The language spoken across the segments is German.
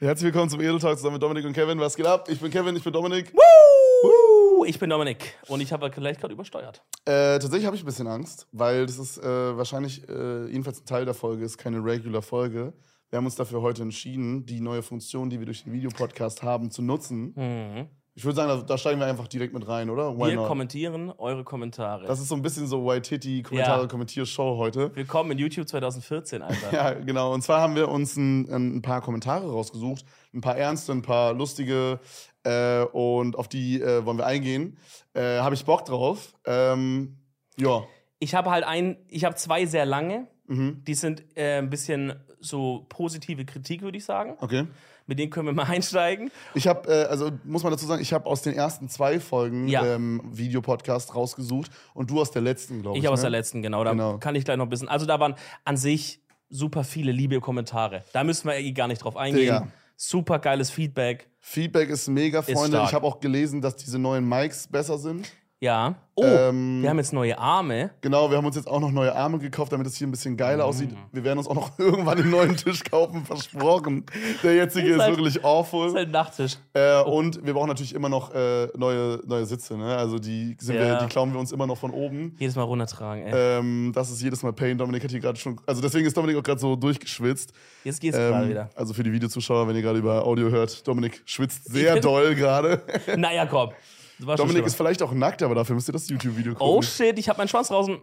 Herzlich willkommen zum Edel Talk zusammen mit Dominik und Kevin. Was geht ab? Ich bin Kevin, ich bin Dominik. Woo! Ich bin Dominik und ich habe vielleicht gerade übersteuert. Äh, tatsächlich habe ich ein bisschen Angst, weil das ist äh, wahrscheinlich äh, jedenfalls ein Teil der Folge, ist keine regular Folge. Wir haben uns dafür heute entschieden, die neue Funktion, die wir durch den Videopodcast haben, zu nutzen. Mhm. Ich würde sagen, da, da steigen wir einfach direkt mit rein, oder? Why Wir not? kommentieren eure Kommentare. Das ist so ein bisschen so White Titty Kommentare Ja. Kommentier-Show heute. Willkommen in YouTube 2014, Alter. Ja, genau. Und zwar haben wir uns ein, ein paar Kommentare rausgesucht, ein paar ernste, ein paar lustige äh, und auf die äh, wollen wir eingehen. Äh, habe ich Bock drauf. Ähm, ja. Ich habe halt ein, ich habe zwei sehr lange. Mhm. Die sind äh, ein bisschen so positive Kritik, würde ich sagen. Okay. Mit denen können wir mal einsteigen. Ich habe, äh, also muss man dazu sagen, ich habe aus den ersten zwei Folgen Ja. ähm, Videopodcast rausgesucht und du aus der letzten, glaube ich. Ich aus ne? der letzten, genau. Da Genau. kann ich gleich noch ein bisschen. Also da waren an sich super viele liebe Kommentare. Da müssen wir eh gar nicht drauf eingehen. Digga. Super geiles Feedback. Feedback ist mega, Freunde. stark. ich habe auch gelesen, dass diese neuen Mics besser sind. Ja. Oh, Ähm, wir haben jetzt neue Arme. Genau, wir haben uns jetzt auch noch neue Arme gekauft, damit es hier ein bisschen geiler Mhm. aussieht. Wir werden uns auch noch irgendwann einen neuen Tisch kaufen, versprochen. Der jetzige ist, halt- wirklich Das ist awful. halt ein Nachttisch. Äh, und wir brauchen natürlich immer noch äh, neue, neue Sitze. Ne? Also die, sind wir, Ja. die klauen wir uns immer noch von oben. Jedes Mal runtertragen, ey. Ähm, das ist jedes Mal Pain. Dominik hat hier gerade schon. Also deswegen ist Dominik auch gerade so durchgeschwitzt. Jetzt geht's gerade Ähm, wieder. also für die Videozuschauer, wenn ihr gerade über Audio hört, Dominik schwitzt sehr doll gerade. Naja, komm. Dominik ist vielleicht auch nackt, aber dafür müsst ihr das YouTube-Video gucken. Oh shit, ich hab meinen Schwanz draußen.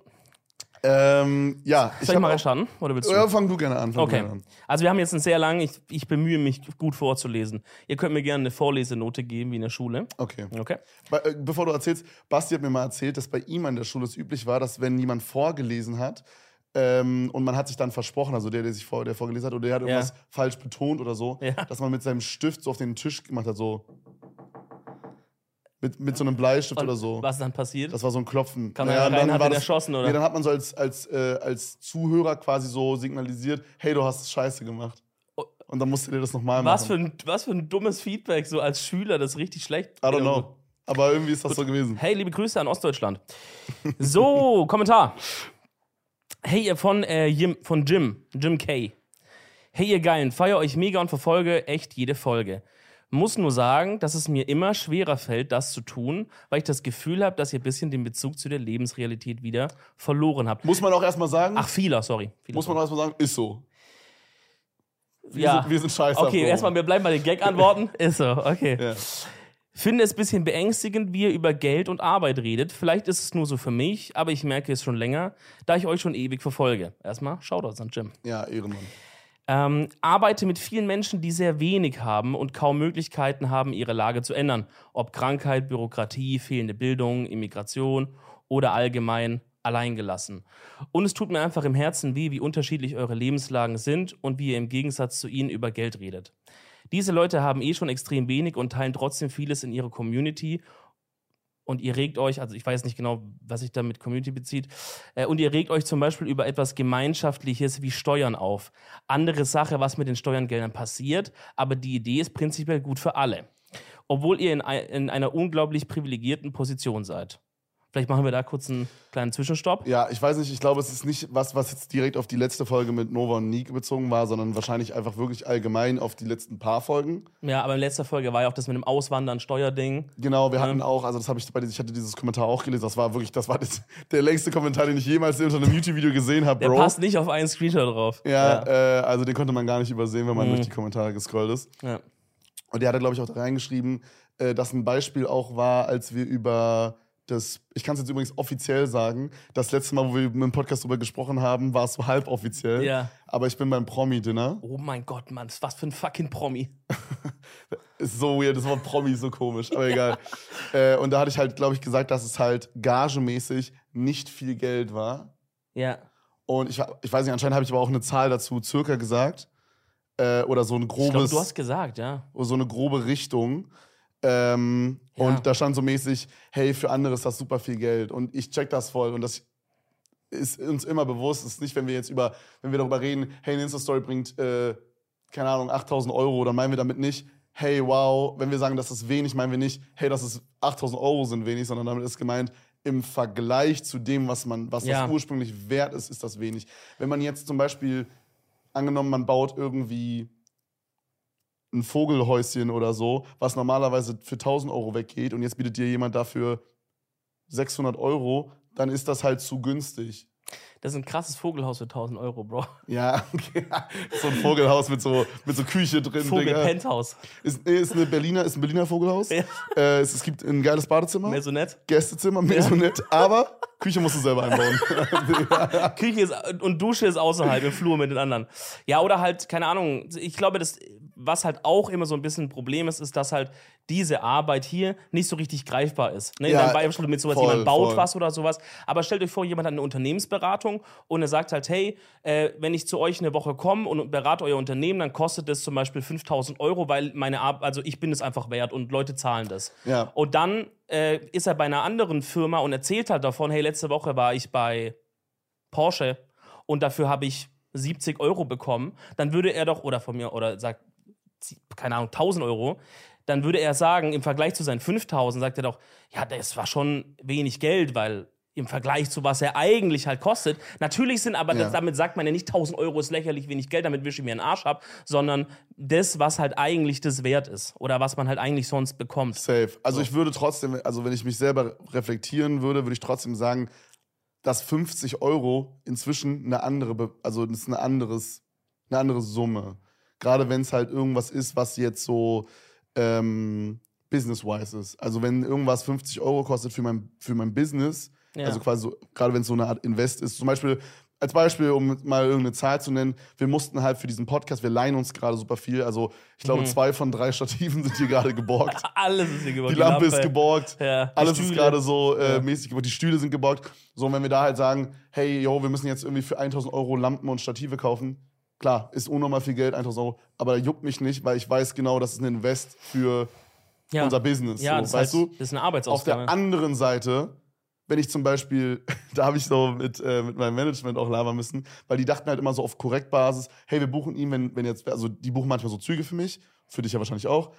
ähm, ja, Soll ich hab mal reinschauen? Oder willst du? Ja, fang du gerne an. Okay. gerne an. Also wir haben jetzt einen sehr langen, ich, ich bemühe mich gut vorzulesen. Ihr könnt mir gerne eine Vorlesenote geben, wie in der Schule. Okay. Okay? Be- äh, Bevor du erzählst, Basti hat mir mal erzählt, dass bei ihm an der Schule es üblich war, dass wenn jemand vorgelesen hat ähm, und man hat sich dann versprochen, also der, der sich vor, der vorgelesen hat oder der hat irgendwas falsch betont oder so, Ja. dass man mit seinem Stift so auf den Tisch gemacht hat, so mit, mit so einem Bleistift Und oder so. Was ist dann passiert? Das war so ein Klopfen. Kam Naja, und rein, dann hat war das- erschossen, oder? Nee, dann hat man so als, als, äh, als Zuhörer quasi so signalisiert, hey, du hast es scheiße gemacht. Oh. Und dann musst du dir das nochmal machen. was, für ein, was für ein dummes Feedback, so als Schüler, das ist richtig schlecht. I don't know. Aber irgendwie ist das so gewesen. Hey, liebe Grüße an Ostdeutschland. So, Kommentar. Hey, ihr von, äh, Jim, von Jim, Jim K. Hey, ihr Geilen, feier euch mega und verfolge echt jede Folge. Muss nur sagen, dass es mir immer schwerer fällt, das zu tun, weil ich das Gefühl habe, dass ihr ein bisschen den Bezug zu der Lebensrealität wieder verloren habt. Muss man auch erstmal sagen, Ach, vieler, sorry. Vieler, muss man auch erstmal sagen, ist so. Wir, Ja. sind, wir sind scheiße. Okay, erstmal, wir bleiben bei den Gag-Antworten. Ist so, okay. Ja. Finde es ein bisschen beängstigend, wie ihr über Geld und Arbeit redet. Vielleicht ist es nur so für mich, aber ich merke es schon länger, da ich euch schon ewig verfolge. Erstmal Shoutouts an Jim. ja, Ehrenmann. Ähm, arbeite mit vielen Menschen, die sehr wenig haben und kaum Möglichkeiten haben, ihre Lage zu ändern. Ob Krankheit, Bürokratie, fehlende Bildung, Immigration oder allgemein alleingelassen. Und es tut mir einfach im Herzen weh, wie unterschiedlich eure Lebenslagen sind und wie ihr im Gegensatz zu ihnen über Geld redet. Diese Leute haben eh schon extrem wenig und teilen trotzdem vieles in ihrer Community. Und ihr regt euch, also ich weiß nicht genau, was sich da mit Community bezieht, äh, und ihr regt euch zum Beispiel über etwas Gemeinschaftliches wie Steuern auf. Andere Sache, was mit den Steuergeldern passiert, aber die Idee ist prinzipiell gut für alle. Obwohl ihr in, in einer unglaublich privilegierten Position seid. Vielleicht machen wir da kurz einen kleinen Zwischenstopp. Ja, ich weiß nicht, ich glaube, es ist nicht was, was jetzt direkt auf die letzte Folge mit Nova und Nick bezogen war, sondern wahrscheinlich einfach wirklich allgemein auf die letzten paar Folgen. Ja, aber in letzter Folge war ja auch das mit dem Auswandern, Steuerding. Genau, wir hatten auch, also das habe ich bei ich hatte dieses Kommentar auch gelesen, das war wirklich, das war das, der längste Kommentar, den ich jemals unter einem YouTube-Video gesehen habe, Der Bro. passt nicht auf einen Screenshot drauf. Ja, Äh, also den konnte man gar nicht übersehen, wenn man Mhm. durch die Kommentare gescrollt ist. ja. Und der hat, glaube ich, auch da reingeschrieben, äh, dass ein Beispiel auch war, als wir über das, ich kann es jetzt übrigens offiziell sagen, das letzte Mal, wo wir mit dem Podcast drüber gesprochen haben, war es so halboffiziell. Ja. Aber ich bin beim Promi-Dinner. Oh mein Gott, Mann, was für ein fucking Promi. Ist so weird, das Wort Promi ist so komisch, aber egal. äh, und da hatte ich halt, glaube ich, gesagt, dass es halt gagemäßig nicht viel Geld war. Ja. Und ich, ich weiß nicht, anscheinend habe ich aber auch eine Zahl dazu circa gesagt. Äh, oder so ein Ich glaube, grobes. du hast gesagt, ja. so eine grobe Richtung. Ähm, Ja. Und da stand so mäßig, hey, für andere ist das super viel Geld. Und ich check das voll. Und das ist uns immer bewusst. Es ist nicht, wenn wir jetzt über, wenn wir darüber reden, hey, eine Insta-Story bringt, äh, keine Ahnung, 8000 Euro, dann meinen wir damit nicht, hey, wow, wenn wir sagen, das ist wenig, meinen wir nicht, hey, das ist 8000 Euro sind wenig, sondern damit ist gemeint, im Vergleich zu dem, was man, was Ja. das ursprünglich wert ist, ist das wenig. Wenn man jetzt zum Beispiel, angenommen, man baut irgendwie ein Vogelhäuschen oder so, was normalerweise für 1000 Euro weggeht und jetzt bietet dir jemand dafür 600 Euro, dann ist das halt zu günstig. Das ist ein krasses Vogelhaus für 1000 Euro, Bro. Ja, okay. so ein Vogelhaus mit so, mit so Küche drin. Vogel-Penthouse. Ist, ist, eine Berliner, ist ein Berliner Vogelhaus. Ja. Äh, es, es, gibt ein geiles Badezimmer. Maisonette. Gästezimmer, Maisonette. Ja. Aber Küche musst du selber einbauen. Küche ist, und Dusche ist außerhalb, im Flur mit den anderen. Ja, oder halt, keine Ahnung, ich glaube, das, was halt auch immer so ein bisschen ein Problem ist, ist, dass halt diese Arbeit hier nicht so richtig greifbar ist. Ne? Ja, Beispiel mit sowas, voll, jemand baut voll. was oder sowas. Aber stellt euch vor, jemand hat eine Unternehmensberatung und er sagt halt, hey, äh, wenn ich zu euch eine Woche komme und berate euer Unternehmen, dann kostet das zum Beispiel 5000 Euro, weil meine Arbeit, also ich bin es einfach wert und Leute zahlen das. Ja. Und dann äh, ist er bei einer anderen Firma und erzählt halt davon, hey, letzte Woche war ich bei Porsche und dafür habe ich 70 Euro bekommen, dann würde er doch, oder von mir, oder sagt, keine Ahnung, 1000 Euro, dann würde er sagen, im Vergleich zu seinen 5000, sagt er doch, ja, das war schon wenig Geld, weil im Vergleich zu was er eigentlich halt kostet. Natürlich sind aber, ja. damit sagt man ja nicht 1000 Euro ist lächerlich wenig Geld, damit wische ich mir einen Arsch ab, sondern das, was halt eigentlich das wert ist oder was man halt eigentlich sonst bekommt. Safe. Also so. ich würde trotzdem, also wenn ich mich selber reflektieren würde, würde ich trotzdem sagen, dass 50 Euro inzwischen eine andere, also das ist eine anderes, eine andere Summe. Gerade wenn es halt irgendwas ist, was jetzt so ähm, business-wise ist. Also wenn irgendwas 50 Euro kostet für mein, für mein Business, ja. also quasi so, gerade wenn es so eine Art Invest ist, zum Beispiel als Beispiel, um mal irgendeine Zahl zu nennen, wir mussten halt für diesen Podcast, wir leihen uns gerade super viel. Also ich glaube, mhm. zwei von drei Stativen sind hier gerade geborgt. Alles ist hier geborgt. Die Lampe, die Lampe. ist geborgt. Ja. Alles ist gerade so äh, ja. mäßig geborgt. Die Stühle sind geborgt. So, und wenn wir da halt sagen, hey, yo, wir müssen jetzt irgendwie für 1000 Euro Lampen und Stative kaufen, Klar, ist unnormal viel Geld, 1000 Euro, aber juckt mich nicht, weil ich weiß genau, das ist ein Invest für ja. unser Business. Ja, so, das weißt heißt, du? Das ist eine Arbeitsaufgabe. Auf der anderen Seite, wenn ich zum Beispiel, da habe ich so mit, äh, mit meinem Management auch labern müssen, weil die dachten halt immer so auf Korrektbasis, hey, wir buchen ihn, wenn, wenn jetzt, also die buchen manchmal so Züge für mich, für dich ja wahrscheinlich auch.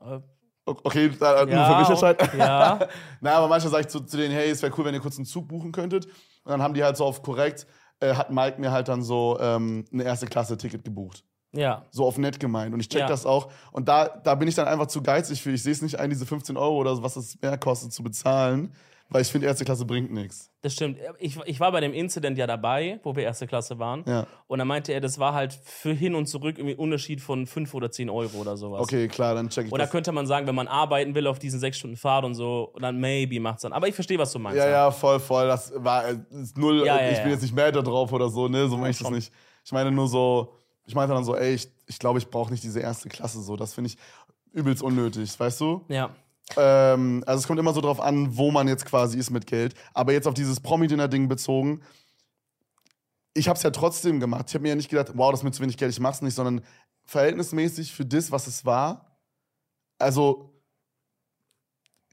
Äh, okay, da, nur für mich entscheiden. Ja. Na, aber manchmal sage ich zu, zu denen, hey, es wäre cool, wenn ihr kurz einen Zug buchen könntet. Und dann haben die halt so auf korrekt, äh, hat Mike mir halt dann so ähm, eine erste Klasse Ticket gebucht. Ja. So auf nett gemeint. Und ich check ja. das auch. Und da, da bin ich dann einfach zu geizig für. Ich sehe es nicht ein, diese 15 Euro oder so, was es mehr kostet, zu bezahlen. Weil ich finde, erste Klasse bringt nichts. Das stimmt. Ich, ich war bei dem Incident ja dabei, wo wir erste Klasse waren. Ja. Und da meinte er, das war halt für hin und zurück irgendwie ein Unterschied von 5 oder 10 Euro oder sowas. Okay, klar, dann check ich Oder könnte man sagen, wenn man arbeiten will auf diesen sechs Stunden Fahrt und so, dann maybe macht's dann. Aber ich verstehe, was du meinst. Ja, ja, voll, voll. Das war äh, ist null. Ja, ich bin jetzt nicht mad da drauf oder so, ne? So meine ich das nicht. Ich meine nur so, ich meinte dann so, ey, ich, ich glaube, ich brauche nicht diese erste Klasse so. Das finde ich übelst unnötig, weißt du? Ja. Ähm, also es kommt immer so drauf an, wo man jetzt quasi ist mit Geld. Aber jetzt auf dieses Promi-Dinner-Ding bezogen, ich habe es ja trotzdem gemacht. Ich habe mir ja nicht gedacht, wow, das ist mir zu wenig Geld, ich mach's nicht, sondern verhältnismäßig für das, was es war. Also,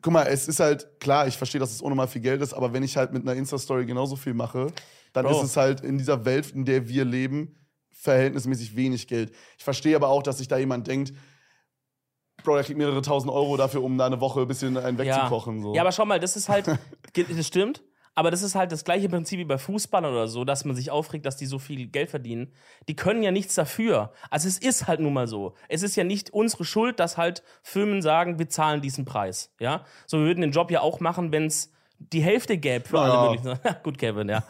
guck mal, es ist halt klar, ich verstehe, dass es unnormal viel Geld ist, aber wenn ich halt mit einer Insta-Story genauso viel mache, dann Bro. ist es halt in dieser Welt, in der wir leben, verhältnismäßig wenig Geld. Ich verstehe aber auch, dass sich da jemand denkt, Bro, der kriegt mehrere tausend Euro dafür, um da eine Woche ein bisschen einen wegzukochen. Ja. So. ja, aber schau mal, das ist halt, das stimmt. Aber das ist halt das gleiche Prinzip wie bei Fußballern oder so, dass man sich aufregt, dass die so viel Geld verdienen. Die können ja nichts dafür. Also es ist halt nun mal so. Es ist ja nicht unsere Schuld, dass halt Firmen sagen, wir zahlen diesen Preis. Ja, so wir würden den Job ja auch machen, wenn es die Hälfte gäbe für alle möglichen. Gut, Kevin, ja.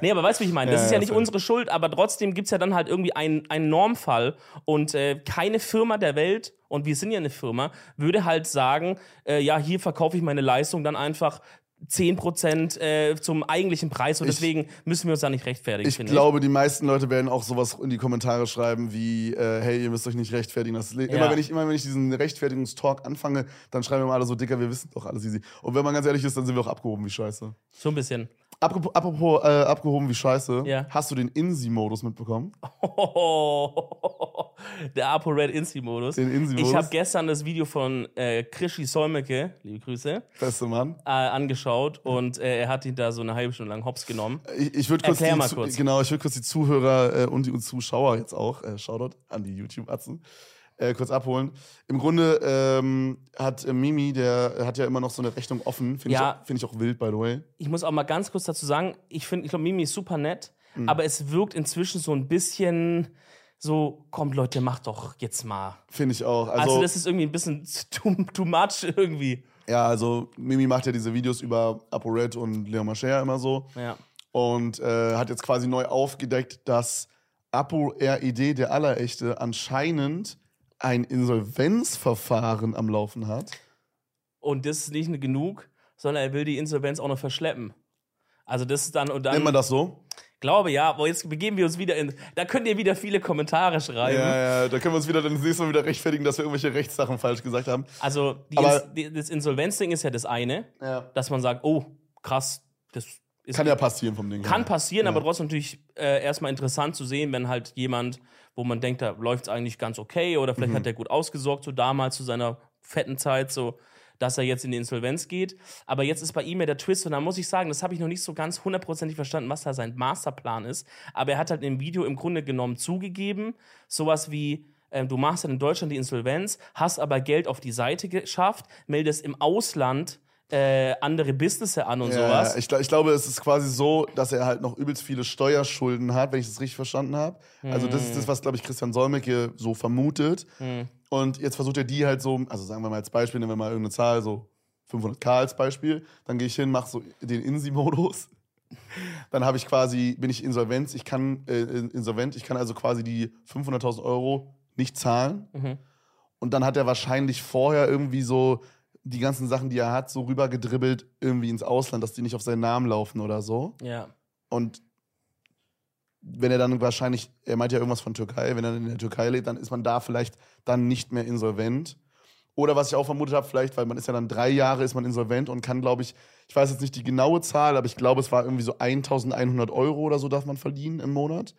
nee, aber weißt du, wie ich meine? Das ja, ist ja, ja nicht unsere Schuld, aber trotzdem gibt es ja dann halt irgendwie einen, einen Normfall und äh, keine Firma der Welt, und wir sind ja eine Firma, würde halt sagen, äh, ja, hier verkaufe ich meine Leistung dann einfach 10% äh, zum eigentlichen Preis und ich, deswegen müssen wir uns da nicht rechtfertigen. Ich glaube, ich. die meisten Leute werden auch sowas in die Kommentare schreiben wie, äh, hey, ihr müsst euch nicht rechtfertigen. Das ja. immer, wenn ich, immer wenn ich diesen Rechtfertigungstalk anfange, dann schreiben wir mal alle so, Dicker, wir wissen doch alles easy. Und wenn man ganz ehrlich ist, dann sind wir auch abgehoben wie scheiße. So ein bisschen. Apropos, apropos äh, abgehoben wie scheiße, ja. hast du den INSI-Modus mitbekommen? Oh, der Apo Red INSI-Modus. Den INSI-Modus. Ich habe gestern das Video von äh, Krischi Solmecke, liebe Grüße, Beste Mann. Äh, angeschaut und äh, er hat ihn da so eine halbe Stunde lang hops genommen. Ich, ich würde kurz, kurz. Genau, ich würde kurz die Zuhörer äh, und die Zuschauer jetzt auch, äh, Shoutout an die YouTube-Atzen, äh, kurz abholen. Im Grunde ähm, hat äh, Mimi, der hat ja immer noch so eine Rechnung offen. Finde ja. ich, find ich auch wild, by the way. Ich muss auch mal ganz kurz dazu sagen, ich finde, ich glaube, Mimi ist super nett, mhm. aber es wirkt inzwischen so ein bisschen so, kommt Leute, macht doch jetzt mal. Finde ich auch. Also, Also, das ist irgendwie ein bisschen too, too much irgendwie. ja, also Mimi macht ja diese Videos über ApoRed und Leon Mascher immer so. Ja. und äh, hat jetzt quasi neu aufgedeckt, dass Apo RED, der Allerechte, anscheinend ein Insolvenzverfahren am Laufen hat. Und das ist nicht genug, sondern er will die Insolvenz auch noch verschleppen. Also das ist dann und dann. Nennt man das so? Glaube ja, aber jetzt begeben wir uns wieder in. Da könnt ihr wieder viele Kommentare schreiben. Ja, ja, da können wir uns wieder dann das nächste Mal wieder rechtfertigen, dass wir irgendwelche Rechtssachen falsch gesagt haben. Also Ins, das Insolvenzding ist ja das eine, Ja. dass man sagt, oh, krass, das ist Kann ja passieren vom Ding. Kann her. passieren, Ja. aber trotzdem natürlich äh, erstmal interessant zu sehen, wenn halt jemand, wo man denkt, da läuft es eigentlich ganz okay oder Mhm. vielleicht hat er gut ausgesorgt, so damals zu seiner fetten Zeit, so dass er jetzt in die Insolvenz geht. Aber jetzt ist bei ihm ja der Twist und da muss ich sagen, das habe ich noch nicht so ganz hundertprozentig verstanden, was da sein Masterplan ist. Aber er hat halt im Video im Grunde genommen zugegeben, sowas wie, ähm, du machst dann in Deutschland die Insolvenz, hast aber Geld auf die Seite geschafft, meldest im Ausland äh, andere Businesses an und Ja, sowas. ich, ich glaube, es ist quasi so, dass er halt noch übelst viele Steuerschulden hat, wenn ich das richtig verstanden habe. Also das ist das, was, glaube ich, Christian Solmecke so vermutet. Und jetzt versucht er die halt so, also sagen wir mal als Beispiel, nehmen wir mal irgendeine Zahl, so 500k als Beispiel. Dann gehe ich hin, mache so den Insi-Modus. Dann habe ich quasi, bin ich insolvent, ich kann, äh, insolvent, ich kann also quasi die 500.000 Euro nicht zahlen. Mhm. Und dann hat er wahrscheinlich vorher irgendwie so die ganzen Sachen, die er hat, so rübergedribbelt irgendwie ins Ausland, dass die nicht auf seinen Namen laufen oder so. ja. Und wenn er dann wahrscheinlich, er meint ja irgendwas von Türkei, wenn er in der Türkei lebt, dann ist man da vielleicht dann nicht mehr insolvent. Oder was ich auch vermutet habe, vielleicht, weil man ist ja dann drei Jahre ist man insolvent und kann, glaube ich, ich weiß jetzt nicht die genaue Zahl, aber ich glaube, es war irgendwie so 1100 Euro oder so darf man verdienen im Monat.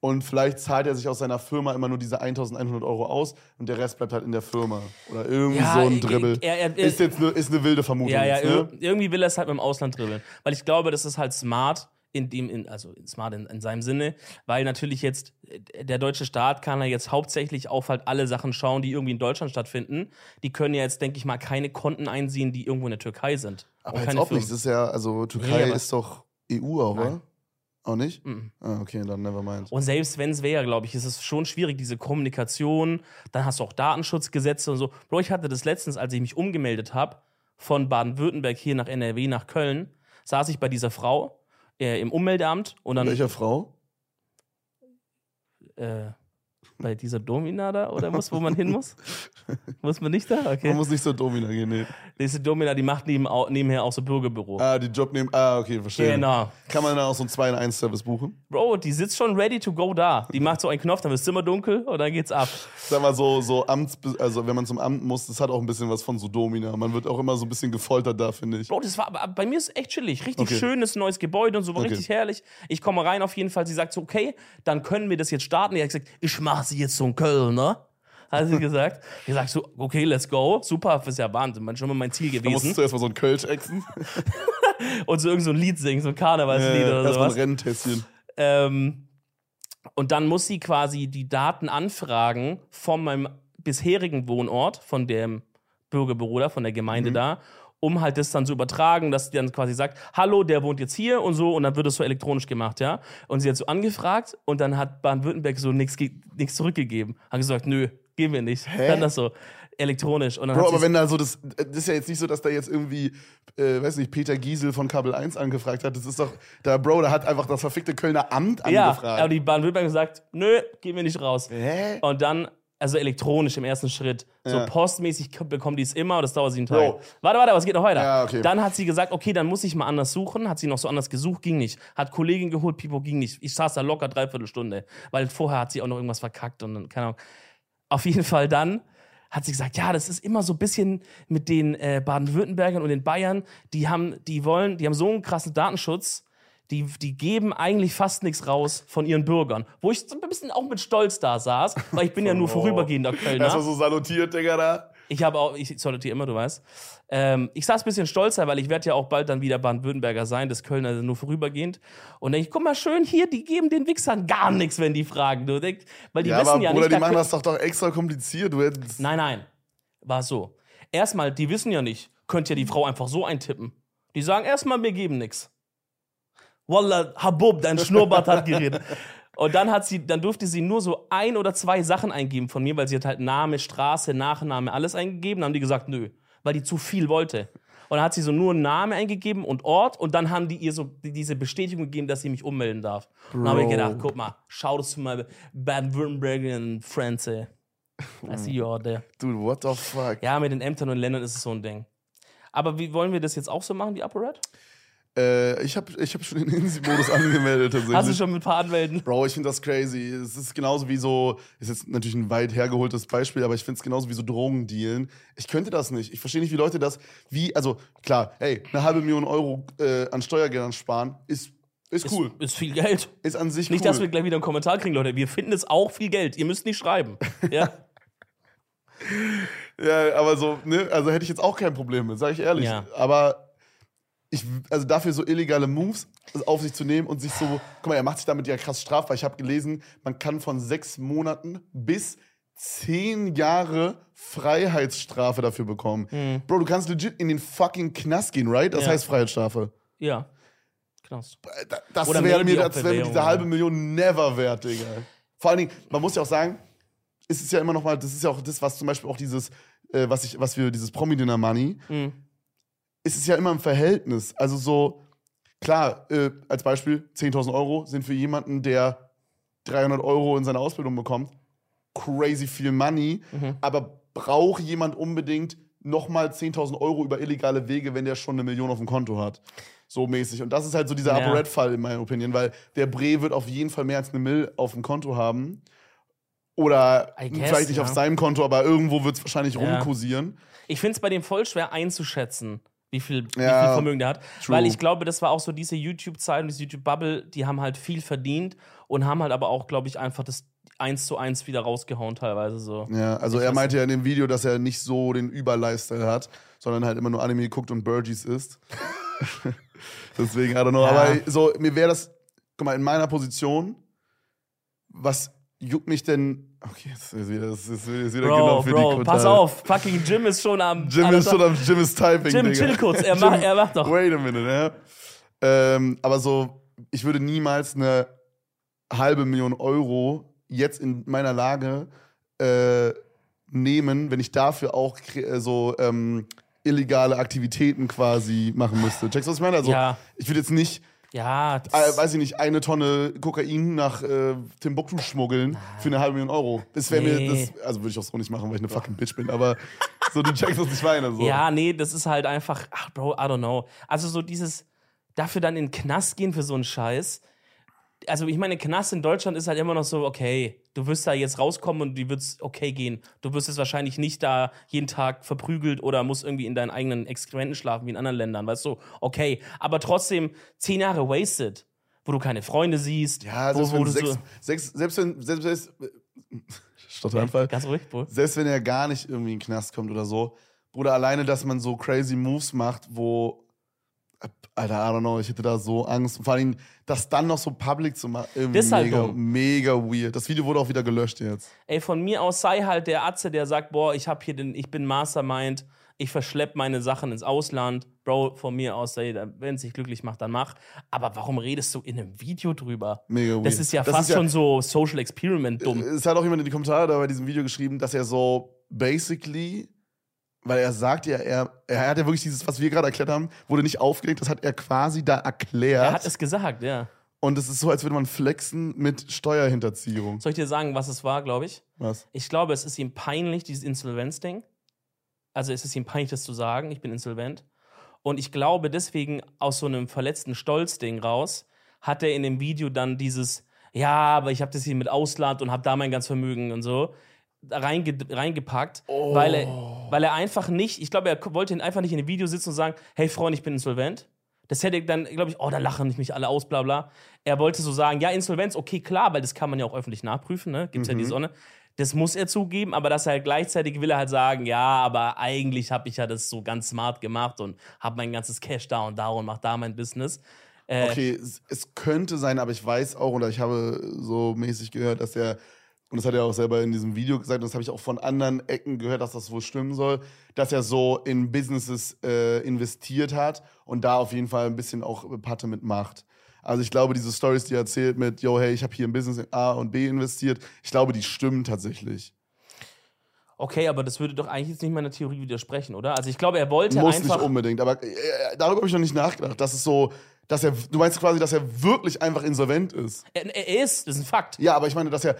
Und vielleicht zahlt er sich aus seiner Firma immer nur diese 1100 Euro aus und der Rest bleibt halt in der Firma. Oder irgendwie Ja, so ein Dribbel. er- er- ist jetzt ne, ist eine wilde Vermutung. Ja, ja, jetzt, ne? ir- irgendwie will er es halt mit dem Ausland dribbeln. Weil ich glaube, das ist halt smart, in dem, in, also smart in, in seinem Sinne, weil natürlich jetzt äh, der deutsche Staat kann ja jetzt hauptsächlich auf halt alle Sachen schauen, die irgendwie in Deutschland stattfinden. Die können ja jetzt, denke ich mal, keine Konten einsehen, die irgendwo in der Türkei sind. Aber Auch jetzt keine auch nicht. Das ist ja, also Türkei Nee, ist doch EU auch, oder? Auch nicht? Mhm. Ah, okay, dann never mind. Und selbst wenn es wäre, glaube ich, ist es schon schwierig, diese Kommunikation. Dann hast du auch Datenschutzgesetze und so. Bro, ich hatte das letztens, als ich mich umgemeldet habe, von Baden-Württemberg hier nach NRW, nach Köln, saß ich bei dieser Frau äh, im Ummeldeamt und dann Welcher Frau? äh, bei dieser Domina da oder muss, wo man hin muss? muss man nicht da? Man Okay. muss nicht zur Domina gehen, nee. Diese Domina, die macht neben, nebenher auch so Bürgerbüro. Ah, die Job nehmen. Ah, okay, verstehe. Genau. Kann man da auch so einen 2 in 1 Service buchen? Bro, die sitzt schon ready to go da. Die macht so einen Knopf, dann wird das Zimmer dunkel und dann geht's ab. Sag mal so, so Amts, also wenn man zum Amt muss, das hat auch ein bisschen was von so Domina. Man wird auch immer so ein bisschen gefoltert da, finde ich. Bro, das war, aber bei mir ist echt chillig. Richtig Okay. schönes neues Gebäude und so, war Okay. richtig herrlich. Ich komme rein auf jeden Fall. Sie sagt so, okay, dann können wir das jetzt starten. Die hat gesagt, ich mache sie jetzt so in Köln, ne? Hat sie gesagt. Ich sag so, okay, let's go. Super, das ist ja Wahnsinn. Man schon mal mein Ziel Da gewesen. musst du erstmal so einen Kölsch exen. Und so irgend so ein Lied singen, so ein Karnevalslied Äh, oder erstmal sowas. ein Renntässchen. Ähm, und dann muss sie quasi die Daten anfragen von meinem bisherigen Wohnort, von dem Bürgerbüro da, von der Gemeinde da, um halt das dann zu übertragen, dass die dann quasi sagt, hallo, der wohnt jetzt hier und so, und dann wird es so elektronisch gemacht, ja. Und sie hat so angefragt und dann hat Baden-Württemberg so nichts zurückgegeben. Hat gesagt, nö, geben wir nicht. Dann das so elektronisch. Und dann Bro, aber sie wenn da so das, das ist ja jetzt nicht so, dass da jetzt irgendwie, äh, weiß nicht, Peter Giesel von Kabel 1 angefragt hat. Das ist doch, da, Bro, da hat einfach das verfickte Kölner Amt ja, angefragt. aber die Baden-Württemberg gesagt, nö, gehen wir nicht raus. Hä? Und dann, also elektronisch im ersten Schritt, so Ja. postmäßig bekommen die es immer und das dauert sieben. Tage. Warte, warte, was geht noch weiter? Ja, okay. Dann hat sie gesagt, okay, dann muss ich mal anders suchen. Hat sie noch so anders gesucht, ging nicht. Hat Kollegin geholt, Pipo ging nicht. Ich saß da locker dreiviertel Stunde, weil vorher hat sie auch noch irgendwas verkackt und dann, keine Ahnung. Auf jeden Fall dann hat sie gesagt, ja, das ist immer so ein bisschen mit den äh, Baden-Württembergern und den Bayern, die haben, die wollen, die haben so einen krassen Datenschutz, die, die geben eigentlich fast nichts raus von ihren Bürgern. Wo ich so ein bisschen auch mit Stolz da saß, weil ich bin ja nur Oh. vorübergehender Kölner. Erstmal so salutiert, Digga, da. Ich habe auch, ich salutiere immer, du weißt. Ähm, ich saß ein bisschen stolzer, weil ich werde ja auch bald dann wieder Baden-Württemberger sein, das Kölner nur vorübergehend. Und denke ich, guck mal schön hier, die geben den Wichsern gar nichts, wenn die fragen. Du denkst, weil die Ja, wissen aber ja Bruder, nicht. die da machen das doch, doch extra kompliziert. Du hättest, Nein, nein. War so. Erstmal, die wissen ja nicht, könnt ja die Frau einfach so eintippen. Die sagen erstmal, wir geben nichts. Wallah, Habub, dein Schnurrbart hat geredet. Und dann hat sie, dann durfte sie nur so ein oder zwei Sachen eingeben von mir, weil sie hat halt Name, Straße, Nachname, alles eingegeben. Dann haben die gesagt, nö, weil die zu viel wollte. Und dann hat sie so nur einen Namen eingegeben und Ort und dann haben die ihr so diese Bestätigung gegeben, dass sie mich ummelden darf. Und dann habe ich gedacht, guck mal, schau das zu mal Baden-Württemberg Friends, ey. I see you out there. Dude, what the fuck? Ja, mit den Ämtern und Ländern ist es so ein Ding. Aber wie wollen wir das jetzt auch so machen, die ApoRed? Äh, ich habe ich hab schon den Insi-Modus angemeldet tatsächlich. Hast du schon mit ein paar Anwälten? Bro, ich finde das crazy. Es ist genauso wie so, ist jetzt natürlich ein weit hergeholtes Beispiel, aber ich finde es genauso wie so Drogendealen. Ich könnte das nicht. Ich verstehe nicht, wie Leute das, wie, also klar, hey, eine halbe Million Euro äh, an Steuergeldern sparen, ist, ist cool. Ist, ist viel Geld. Ist an sich Nicht, cool. dass wir gleich wieder einen Kommentar kriegen, Leute. Wir finden es auch viel Geld. Ihr müsst nicht schreiben. Ja. Ja, aber so, ne, also hätte ich jetzt auch kein Problem mit, sage ich ehrlich. Ja. Aber ich, also dafür so illegale Moves auf sich zu nehmen und sich so, guck mal, er macht sich damit ja krass strafbar. Ich habe gelesen, man kann von sechs Monaten bis zehn Jahre Freiheitsstrafe dafür bekommen. Bro, du kannst legit in den fucking Knast gehen, right? Das Mhm. Ja. heißt Freiheitsstrafe. ja. Da- Das wäre mir, das wäre mir diese halbe. Million never wert, Digga. Vor allen Dingen, man muss ja auch sagen, ist es ja immer noch mal, das ist ja auch das, was zum Beispiel auch dieses, äh, was ich, was wir, dieses Promi-Dinner-Money, Mhm. Ist es ja immer im Verhältnis. Also so, klar, äh, als Beispiel, 10.000 Euro sind für jemanden, der 300 Euro in seine Ausbildung bekommt, crazy viel Money, Mhm. aber braucht jemand unbedingt nochmal 10.000 Euro über illegale Wege, wenn der schon eine Million auf dem Konto hat? So mäßig. Und das ist halt so dieser Ja. Red-Fall in meiner Opinion, weil der Bre wird auf jeden Fall mehr als eine Mill auf dem Konto haben. Oder guess, vielleicht nicht ja. auf seinem Konto, aber irgendwo wird es wahrscheinlich Ja. rumkursieren. Ich finde es bei dem voll schwer einzuschätzen, wie viel, wie Ja, viel Vermögen der hat. true. Weil ich glaube, das war auch so diese YouTube-Zeit und diese YouTube-Bubble, die haben halt viel verdient und haben halt aber auch, glaube ich, einfach das eins zu eins wieder rausgehauen, teilweise so. Ja, also Ich er meinte ja in dem Video, dass er nicht so den Über-Lifestyle hat, sondern halt immer nur Anime guckt und Burgies isst. Deswegen, I don't know. Ja. Aber so, mir wäre das, guck mal, in meiner Position, was juckt mich denn. Okay, das ist wieder, das ist wieder Bro, genau für die Bro, pass auf, fucking Jim ist schon am. Jim ist schon am Jim ist Typing. Jim, Digga. chill kurz, er macht- er macht doch. Wait a minute, ja. Ähm, aber so, ich würde niemals eine halbe Million Euro jetzt in meiner Lage äh, nehmen, wenn ich dafür auch äh, so ähm, illegale Aktivitäten quasi machen müsste. Checkst du, was ich meine? Also, Ja. ich würde jetzt nicht, Ja, äh, weiß ich nicht, eine Tonne Kokain nach äh, Timbuktu schmuggeln für eine halbe Million Euro. Das wäre Nee. mir, das, also würde ich auch so nicht machen, weil ich eine fucking Bitch bin, aber so, du checkst, was ich meine. So. ja, nee, das ist halt einfach, ach, Bro, I don't know. Also so dieses, dafür dann in den Knast gehen für so einen Scheiß. Also ich meine, Knast in Deutschland ist halt immer noch so, okay, du wirst da jetzt rauskommen und die wird's okay gehen. Du wirst jetzt wahrscheinlich nicht da jeden Tag verprügelt oder musst irgendwie in deinen eigenen Exkrementen schlafen wie in anderen Ländern, weißt du? Okay, aber trotzdem zehn Jahre wasted, wo du keine Freunde siehst, Ja, wo, selbst wo wenn, du sechs, so, sechs, selbst wenn, selbst, selbst, Stotteranfall. ganz ruhig, Bro. Selbst wenn er gar nicht irgendwie in den Knast kommt oder so, Bruder, alleine, dass man so crazy Moves macht, wo, Alter, I don't know, ich hätte da so Angst. Und vor allem, das dann noch so public zu machen, Das ist halt mega, dumm. mega weird. Das Video wurde auch wieder gelöscht jetzt. Ey, von mir aus sei halt der Atze, der sagt, boah, ich hab hier den, ich bin Mastermind, ich verschlepp meine Sachen ins Ausland. Bro, von mir aus, wenn es dich glücklich macht, dann mach. Aber warum redest du in einem Video drüber? Mega weird. Das ist ja fast schon so Social Experiment dumm. Es hat auch jemand in die Kommentare da bei diesem Video geschrieben, dass er so basically, weil er sagt ja, er, er hat ja wirklich dieses, was wir gerade erklärt haben, wurde nicht aufgelegt, das hat er quasi da erklärt. Er hat es gesagt, ja. Und es ist so, als würde man flexen mit Steuerhinterziehung. Soll ich dir sagen, was es war, glaube ich? Was? Ich glaube, es ist ihm peinlich, dieses Insolvenzding. Also es ist ihm peinlich, das zu sagen, ich bin insolvent. Und ich glaube, deswegen aus so einem verletzten Stolzding raus, hat er in dem Video dann dieses, ja, aber ich habe das hier mit Ausland und habe da mein ganz Vermögen und so reinge reingepackt, weil, er, weil er einfach nicht, ich glaube, er wollte einfach nicht in dem Video sitzen und sagen, hey Freund, ich bin insolvent. Das hätte dann, glaube ich, oh, da lachen mich alle aus, bla bla. Er wollte so sagen, ja, Insolvenz, okay, klar, weil das kann man ja auch öffentlich nachprüfen, ne? Gibt's ja die Sonne. Das muss er zugeben, aber dass er halt gleichzeitig will er halt sagen, ja, aber eigentlich habe ich ja das so ganz smart gemacht und habe mein ganzes Cash da und da und mach da mein Business. Äh, Okay, es könnte sein, aber ich weiß auch, oder ich habe so mäßig gehört, dass er, und das hat er auch selber in diesem Video gesagt, und das habe ich auch von anderen Ecken gehört, dass das wohl stimmen soll, dass er so in Businesses äh, investiert hat und da auf jeden Fall ein bisschen auch Patte mitmacht. Also ich glaube, diese Stories, die er erzählt mit, yo, hey, ich habe hier in Business A und B investiert, ich glaube, die stimmen tatsächlich. Okay, aber das würde doch eigentlich jetzt nicht meiner Theorie widersprechen, oder? Also ich glaube, er wollte Muss einfach. nicht unbedingt, aber äh, darüber habe ich noch nicht nachgedacht. Das ist so, dass er, du meinst quasi, dass er wirklich einfach insolvent ist. er, er ist, das ist ein Fakt. Ja, aber ich meine, dass er,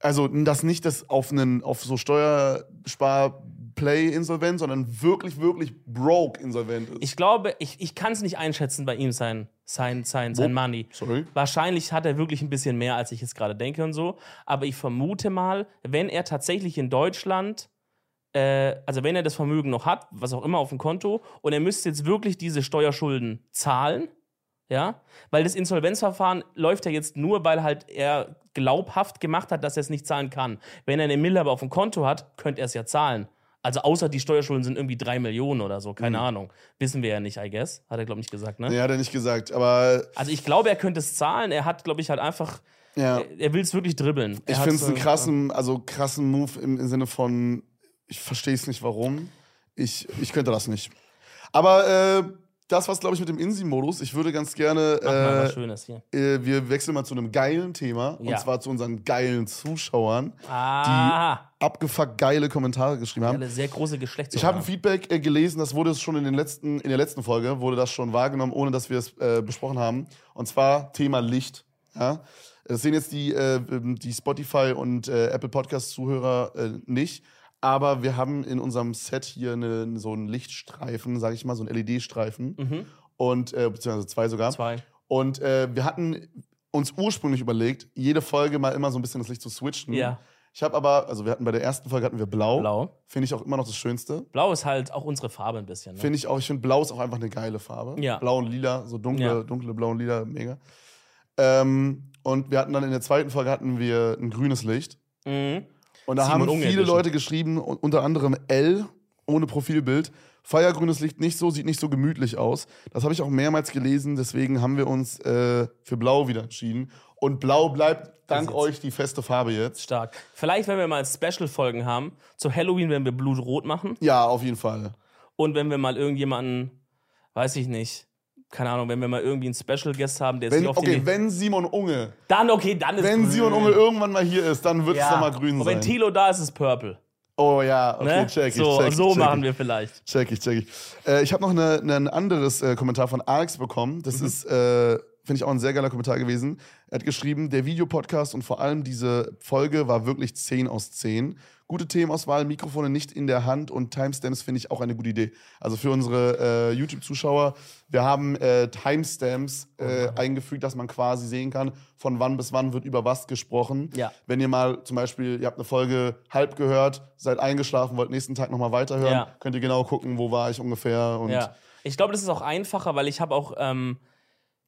also dass nicht das auf einen, auf so Steuerspar-Play insolvent, sondern wirklich, wirklich broke insolvent ist. Ich glaube, ich, ich kann es nicht einschätzen bei ihm, sein, sein, sein, sein Wo? Money. Sorry. Wahrscheinlich hat er wirklich ein bisschen mehr, als ich jetzt gerade denke und so. Aber ich vermute mal, wenn er tatsächlich in Deutschland, äh, also wenn er das Vermögen noch hat, was auch immer auf dem Konto, und er müsste jetzt wirklich diese Steuerschulden zahlen, ja, weil das Insolvenzverfahren läuft ja jetzt nur, weil halt er glaubhaft gemacht hat, dass er es nicht zahlen kann. Wenn er eine Mille aber auf dem Konto hat, könnte er es ja zahlen. Also außer die Steuerschulden sind irgendwie drei Millionen oder so, keine Ahnung. Wissen wir ja nicht, I guess. Hat er, glaube ich, nicht gesagt, ne? Nee, hat er nicht gesagt, aber Also ich glaube, er könnte es zahlen. Er hat, glaube ich, halt einfach, ja. er, er will es wirklich dribbeln. Er Ich finde es einen krassen, also krassen Move im, im Sinne von, ich verstehe es nicht, warum. Ich, ich könnte das nicht. Aber äh, das war's, glaube ich, mit dem Insi-Modus. Ich würde ganz gerne, Mach mal was äh, Schönes hier. äh, wir wechseln mal zu einem geilen Thema. Ja. Und zwar zu unseren geilen Zuschauern, Ah, abgefuckt geile Kommentare geschrieben haben. alle sehr große Geschlechts. Ich habe ein Feedback äh, gelesen, das wurde schon in, den letzten, in der letzten Folge, wurde das schon wahrgenommen, ohne dass wir es äh, besprochen haben. Und zwar Thema Licht. Ja? Das sehen jetzt die, äh, die Spotify und äh, Apple Podcast-Zuhörer nicht. Aber wir haben in unserem Set hier eine, so einen Lichtstreifen, sage ich mal, so einen LED-Streifen. Und, äh, beziehungsweise zwei sogar. Mhm. Zwei. Und äh, wir hatten uns ursprünglich überlegt, jede Folge mal immer so ein bisschen das Licht zu switchen. Ja. Ich habe aber, also wir hatten bei der ersten Folge hatten wir Blau. Blau. Finde ich auch immer noch das Schönste. Blau ist halt auch unsere Farbe ein bisschen. Ne? Finde ich auch. Ich finde Blau ist auch einfach eine geile Farbe. Ja. Blau und Lila, so dunkle, Ja. dunkle Blau und Lila, mega. Ähm, und wir hatten dann in der zweiten Folge hatten wir ein grünes Licht. Mhm. Und da Simon haben Unge viele Edition. Leute geschrieben, unter anderem L ohne Profilbild. Feiergrünes Licht nicht so, sieht nicht so gemütlich aus. Das habe ich auch mehrmals gelesen, deswegen haben wir uns äh, für Blau wieder entschieden. Und Blau bleibt dank euch die feste Farbe jetzt. Stark. Vielleicht, wenn wir mal Special-Folgen haben, zu Halloween, wenn wir Blutrot machen. Ja, auf jeden Fall. Und wenn wir mal irgendjemanden, weiß ich nicht, keine Ahnung, wenn wir mal irgendwie einen Special-Guest haben, der Wenn, sich auf okay, den. wenn Simon Unge, Dann, okay, dann ist wenn grün. Simon Unge irgendwann mal hier ist, dann wird es ja. doch mal grün Und wenn sein. Tilo da ist, ist es Purple. Oh ja, okay, Ne? check ich. so check so check machen wir vielleicht. Check ich, check ich. Äh, ich habe noch eine, eine, ein anderes äh, Kommentar von Alex bekommen. Das Mhm. ist, äh, finde ich, auch ein sehr geiler Kommentar gewesen. Er hat geschrieben, der Videopodcast und vor allem diese Folge war wirklich 10 aus 10. Gute Themenauswahl, Mikrofone nicht in der Hand und Timestamps finde ich auch eine gute Idee. Also für unsere äh, YouTube-Zuschauer, wir haben äh, Timestamps äh, eingefügt, dass man quasi sehen kann, von wann bis wann wird über was gesprochen. Ja. Wenn ihr mal zum Beispiel, ihr habt eine Folge halb gehört, seid eingeschlafen, wollt nächsten Tag nochmal weiterhören, Ja. könnt ihr genau gucken, wo war ich ungefähr. Und Ja. Ich glaube, das ist auch einfacher, weil ich habe auch, ähm,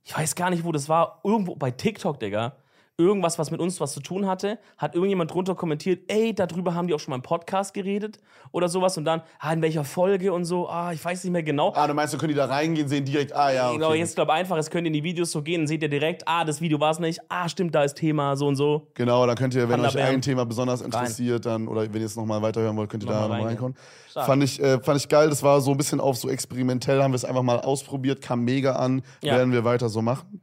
ich weiß gar nicht, wo das war, irgendwo bei TikTok, Digga. Irgendwas, was mit uns was zu tun hatte, hat irgendjemand drunter kommentiert, ey, darüber haben die auch schon mal im Podcast geredet oder sowas und dann, ah, in welcher Folge und so, ah, ich weiß nicht mehr genau. Ah, du meinst, du könnt die da reingehen, sehen direkt, ah ja, Genau, okay. jetzt glaube einfach, es könnt ihr in die Videos so gehen, dann seht ihr direkt, ah, das Video war es nicht, ah, stimmt, da ist Thema, so und so. Genau, dann könnt ihr, wenn euch Panda-Bären. ein Thema besonders interessiert, dann, oder wenn ihr es nochmal weiterhören wollt, könnt ihr da Nochmal reinkommen. Stark. Fand ich, äh, fand ich geil, das war so ein bisschen auf so experimentell, haben wir es einfach mal ausprobiert, kam mega an, Ja. werden wir weiter so machen.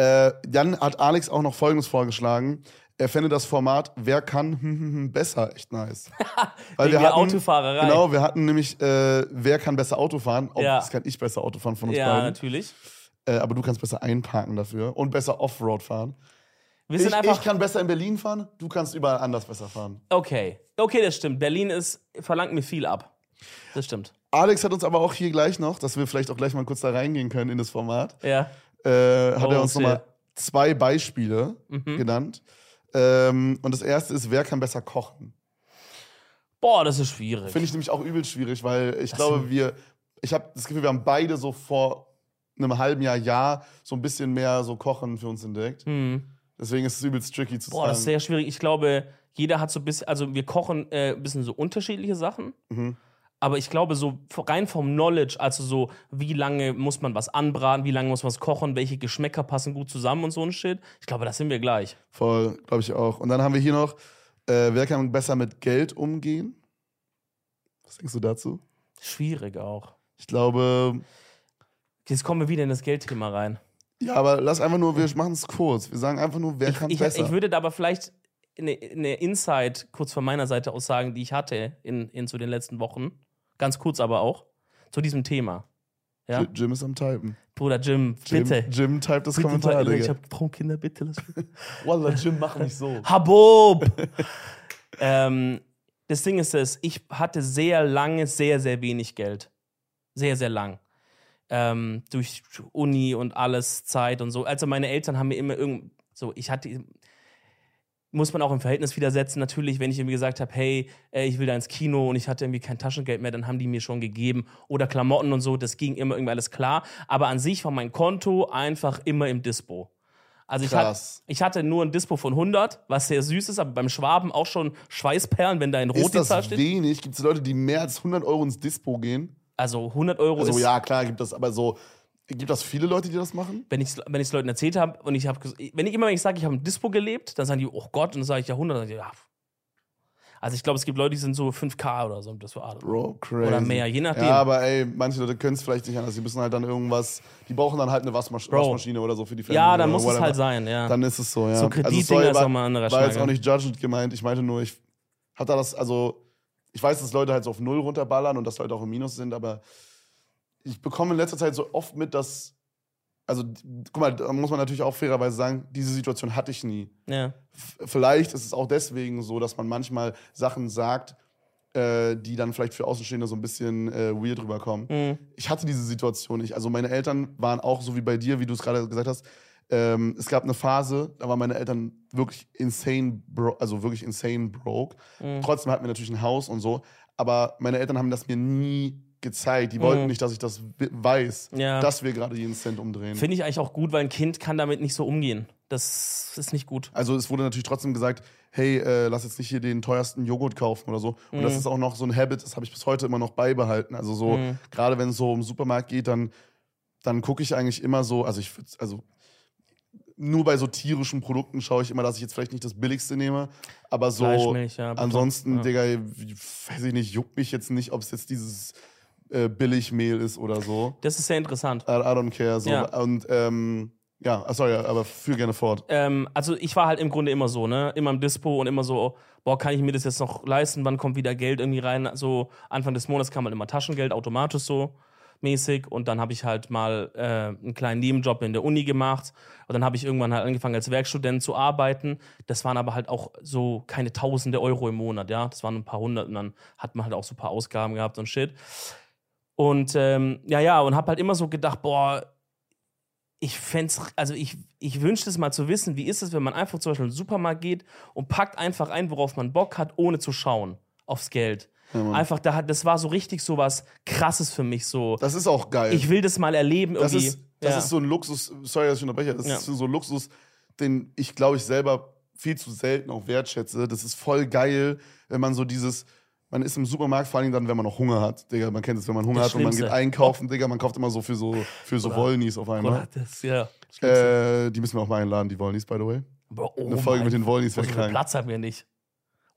Äh, dann hat Alex auch noch Folgendes vorgeschlagen. Er fände das Format Wer kann hm, hm, hm, besser echt nice. Weil Wegen der Autofahrerei. Genau, wir hatten nämlich äh, Wer kann besser Auto fahren. Oh, Ja. Das kann ich besser Auto fahren von uns Ja, beiden. natürlich. Äh, aber du kannst besser einparken dafür und besser Offroad fahren. Wir Ich, ich kann besser in Berlin fahren, du kannst überall anders besser fahren. okay. Okay, das stimmt. Berlin ist, verlangt mir viel ab. Das stimmt. Alex hat uns aber auch hier gleich noch, dass wir vielleicht auch gleich mal kurz da reingehen können in das Format, Ja. Äh, hat Oh, er uns nochmal zwei Beispiele Mhm. genannt. Ähm, und das erste ist, wer kann besser kochen? Boah, das ist schwierig. Finde ich nämlich auch übel schwierig, weil ich glaube, wir, ich habe das Gefühl, wir haben beide so vor einem halben Jahr, Jahr so ein bisschen mehr so Kochen für uns entdeckt. Hm. Deswegen ist es übelst tricky zu Boah, das ist sagen. sehr schwierig. Ich glaube, jeder hat so ein bisschen, also wir kochen äh, ein bisschen so unterschiedliche Sachen. Mhm. Aber ich glaube, so rein vom Knowledge, also so, wie lange muss man was anbraten, wie lange muss man was kochen, welche Geschmäcker passen gut zusammen und so ein Shit. Ich glaube, da sind wir gleich. Voll, glaube ich auch. Und dann haben wir hier noch, äh, wer kann besser mit Geld umgehen? Was denkst du dazu? Schwierig auch. Ich glaube, Jetzt kommen wir wieder in das Geldthema rein. Ja, aber lass einfach nur, wir machen es kurz. Wir sagen einfach nur, wer kann besser. ich würde da aber vielleicht eine, eine Insight kurz von meiner Seite aus sagen, die ich hatte in, in so den letzten Wochen. Ganz kurz aber auch. Zu diesem Thema. Ja? Jim ist am Typen. Bruder Jim, Jim, bitte. Jim typt das Bitte, Kommentar, Alter, ich Digga. hab Traumkinder, bitte. Lass mich. Wallah, Jim, mach nicht so. Habob! ähm, das Ding ist es, ich hatte sehr lange sehr, sehr wenig Geld. Sehr, sehr lang. Ähm, durch Uni und alles, Zeit und so. Also meine Eltern haben mir immer irgend so, ich hatte, muss man auch im Verhältnis wieder setzen. Natürlich, wenn ich irgendwie gesagt habe, hey, äh, ich will da ins Kino und ich hatte irgendwie kein Taschengeld mehr, dann haben die mir schon gegeben. Oder Klamotten und so, das ging immer irgendwie alles klar. Aber an sich war mein Konto einfach immer im Dispo. Also ich, hat, Krass. ich hatte nur ein Dispo von 100, was sehr süß ist, aber beim Schwaben auch schon Schweißperlen, wenn da in Rot Ist die Zahl das steht. wenig? Gibt es Leute, die mehr als 100 Euro ins Dispo gehen? Also 100 Euro Also ist, ja, klar, gibt das, aber so, gibt das viele Leute, die das machen? wenn ich es wenn ich's Leuten erzählt habe und ich habe, wenn ich immer, wenn ich sage, ich habe ein Dispo gelebt, dann sagen die, oh Gott, und dann sage ich ja 100, dann sage ich, ja. Also ich glaube, es gibt Leute, die sind so 5K oder so. Das war, Bro, crazy. Oder mehr, je nachdem. Ja, aber ey, manche Leute können es vielleicht nicht anders. Die müssen halt dann irgendwas, die brauchen dann halt eine Waschmasch Bro. Waschmaschine oder so für die Family. ja, dann muss es whatever. halt sein, ja. Dann ist es so, ja. So Also, Kreditdinger sorry, ist war- auch mal ein anderer War jetzt auch nicht judgend gemeint. Ich meinte nur, ich hatte das, also, ich weiß, dass Leute halt so auf Null runterballern und dass Leute auch im Minus sind, aber ich bekomme in letzter Zeit so oft mit, dass, also, guck mal, da muss man natürlich auch fairerweise sagen, diese Situation hatte ich nie. ja. Vielleicht ist es auch deswegen so, dass man manchmal Sachen sagt, äh, die dann vielleicht für Außenstehende so ein bisschen äh, weird rüberkommen. Mhm. Ich hatte diese Situation nicht. Also meine Eltern waren auch so wie bei dir, wie du es gerade gesagt hast. Ähm, es gab eine Phase, da waren meine Eltern wirklich insane, bro also wirklich insane broke. Mhm. Trotzdem hatten wir natürlich ein Haus und so. Aber meine Eltern haben das mir nie gezeigt. Die wollten Mhm. nicht, dass ich das weiß, Ja. dass wir gerade jeden Cent umdrehen. Finde ich eigentlich auch gut, weil ein Kind kann damit nicht so umgehen. Das ist nicht gut. Also es wurde natürlich trotzdem gesagt, hey, äh, lass jetzt nicht hier den teuersten Joghurt kaufen oder so. Und Mhm. das ist auch noch so ein Habit, das habe ich bis heute immer noch beibehalten. Also so, Mhm. gerade wenn es so um Supermarkt geht, dann, dann gucke ich eigentlich immer so, also ich also nur bei so tierischen Produkten schaue ich immer, dass ich jetzt vielleicht nicht das billigste nehme, aber so Fleisch, Milch, ja. Ansonsten, ja. Digga, weiß ich nicht, juckt mich jetzt nicht, ob es jetzt dieses äh, Billigmehl ist oder so. Das ist sehr interessant. I, I don't care. So. Ja. Und ähm, ja, ah, sorry, aber führ gerne fort. Ähm, also ich war halt im Grunde immer so, ne? Immer im Dispo und immer so, boah, kann ich mir das jetzt noch leisten? Wann kommt wieder Geld irgendwie rein? So Anfang des Monats kam halt immer Taschengeld automatisch so mäßig und dann habe ich halt mal äh, einen kleinen Nebenjob in der Uni gemacht und dann habe ich irgendwann halt angefangen als Werkstudent zu arbeiten. Das waren aber halt auch so keine Tausende Euro im Monat, ja, das waren ein paar hundert und dann hat man halt auch so ein paar Ausgaben gehabt und Shit. Und ähm, ja, ja, und habe halt immer so gedacht, boah, ich fände also ich, ich wünschte es mal zu wissen, wie ist es, wenn man einfach zum Beispiel in den Supermarkt geht und packt einfach ein, worauf man Bock hat, ohne zu schauen aufs Geld. Ja, einfach, da, hat- das war so richtig so was Krasses für mich. So, Das ist auch geil. ich will das mal erleben Das, irgendwie. ist, das ja. ist so ein Luxus, sorry, dass ich unterbreche, das Ja. ist so ein Luxus, den ich, glaube ich, selber viel zu selten auch wertschätze. Das ist voll geil, wenn man so dieses, man ist im Supermarkt, vor allem dann, wenn man noch Hunger hat. Digga, man kennt es, wenn man Hunger Das hat und man geht Schlimmste. einkaufen, Digga, man kauft immer so für so, für so Wollnies auf einmal. Das, ja. das Schlimmste. Äh, die müssen wir auch mal einladen, die Wollnies, by the way. Boah, oh Eine Folge mit den Wollnies wäre krank. Platz haben wir nicht.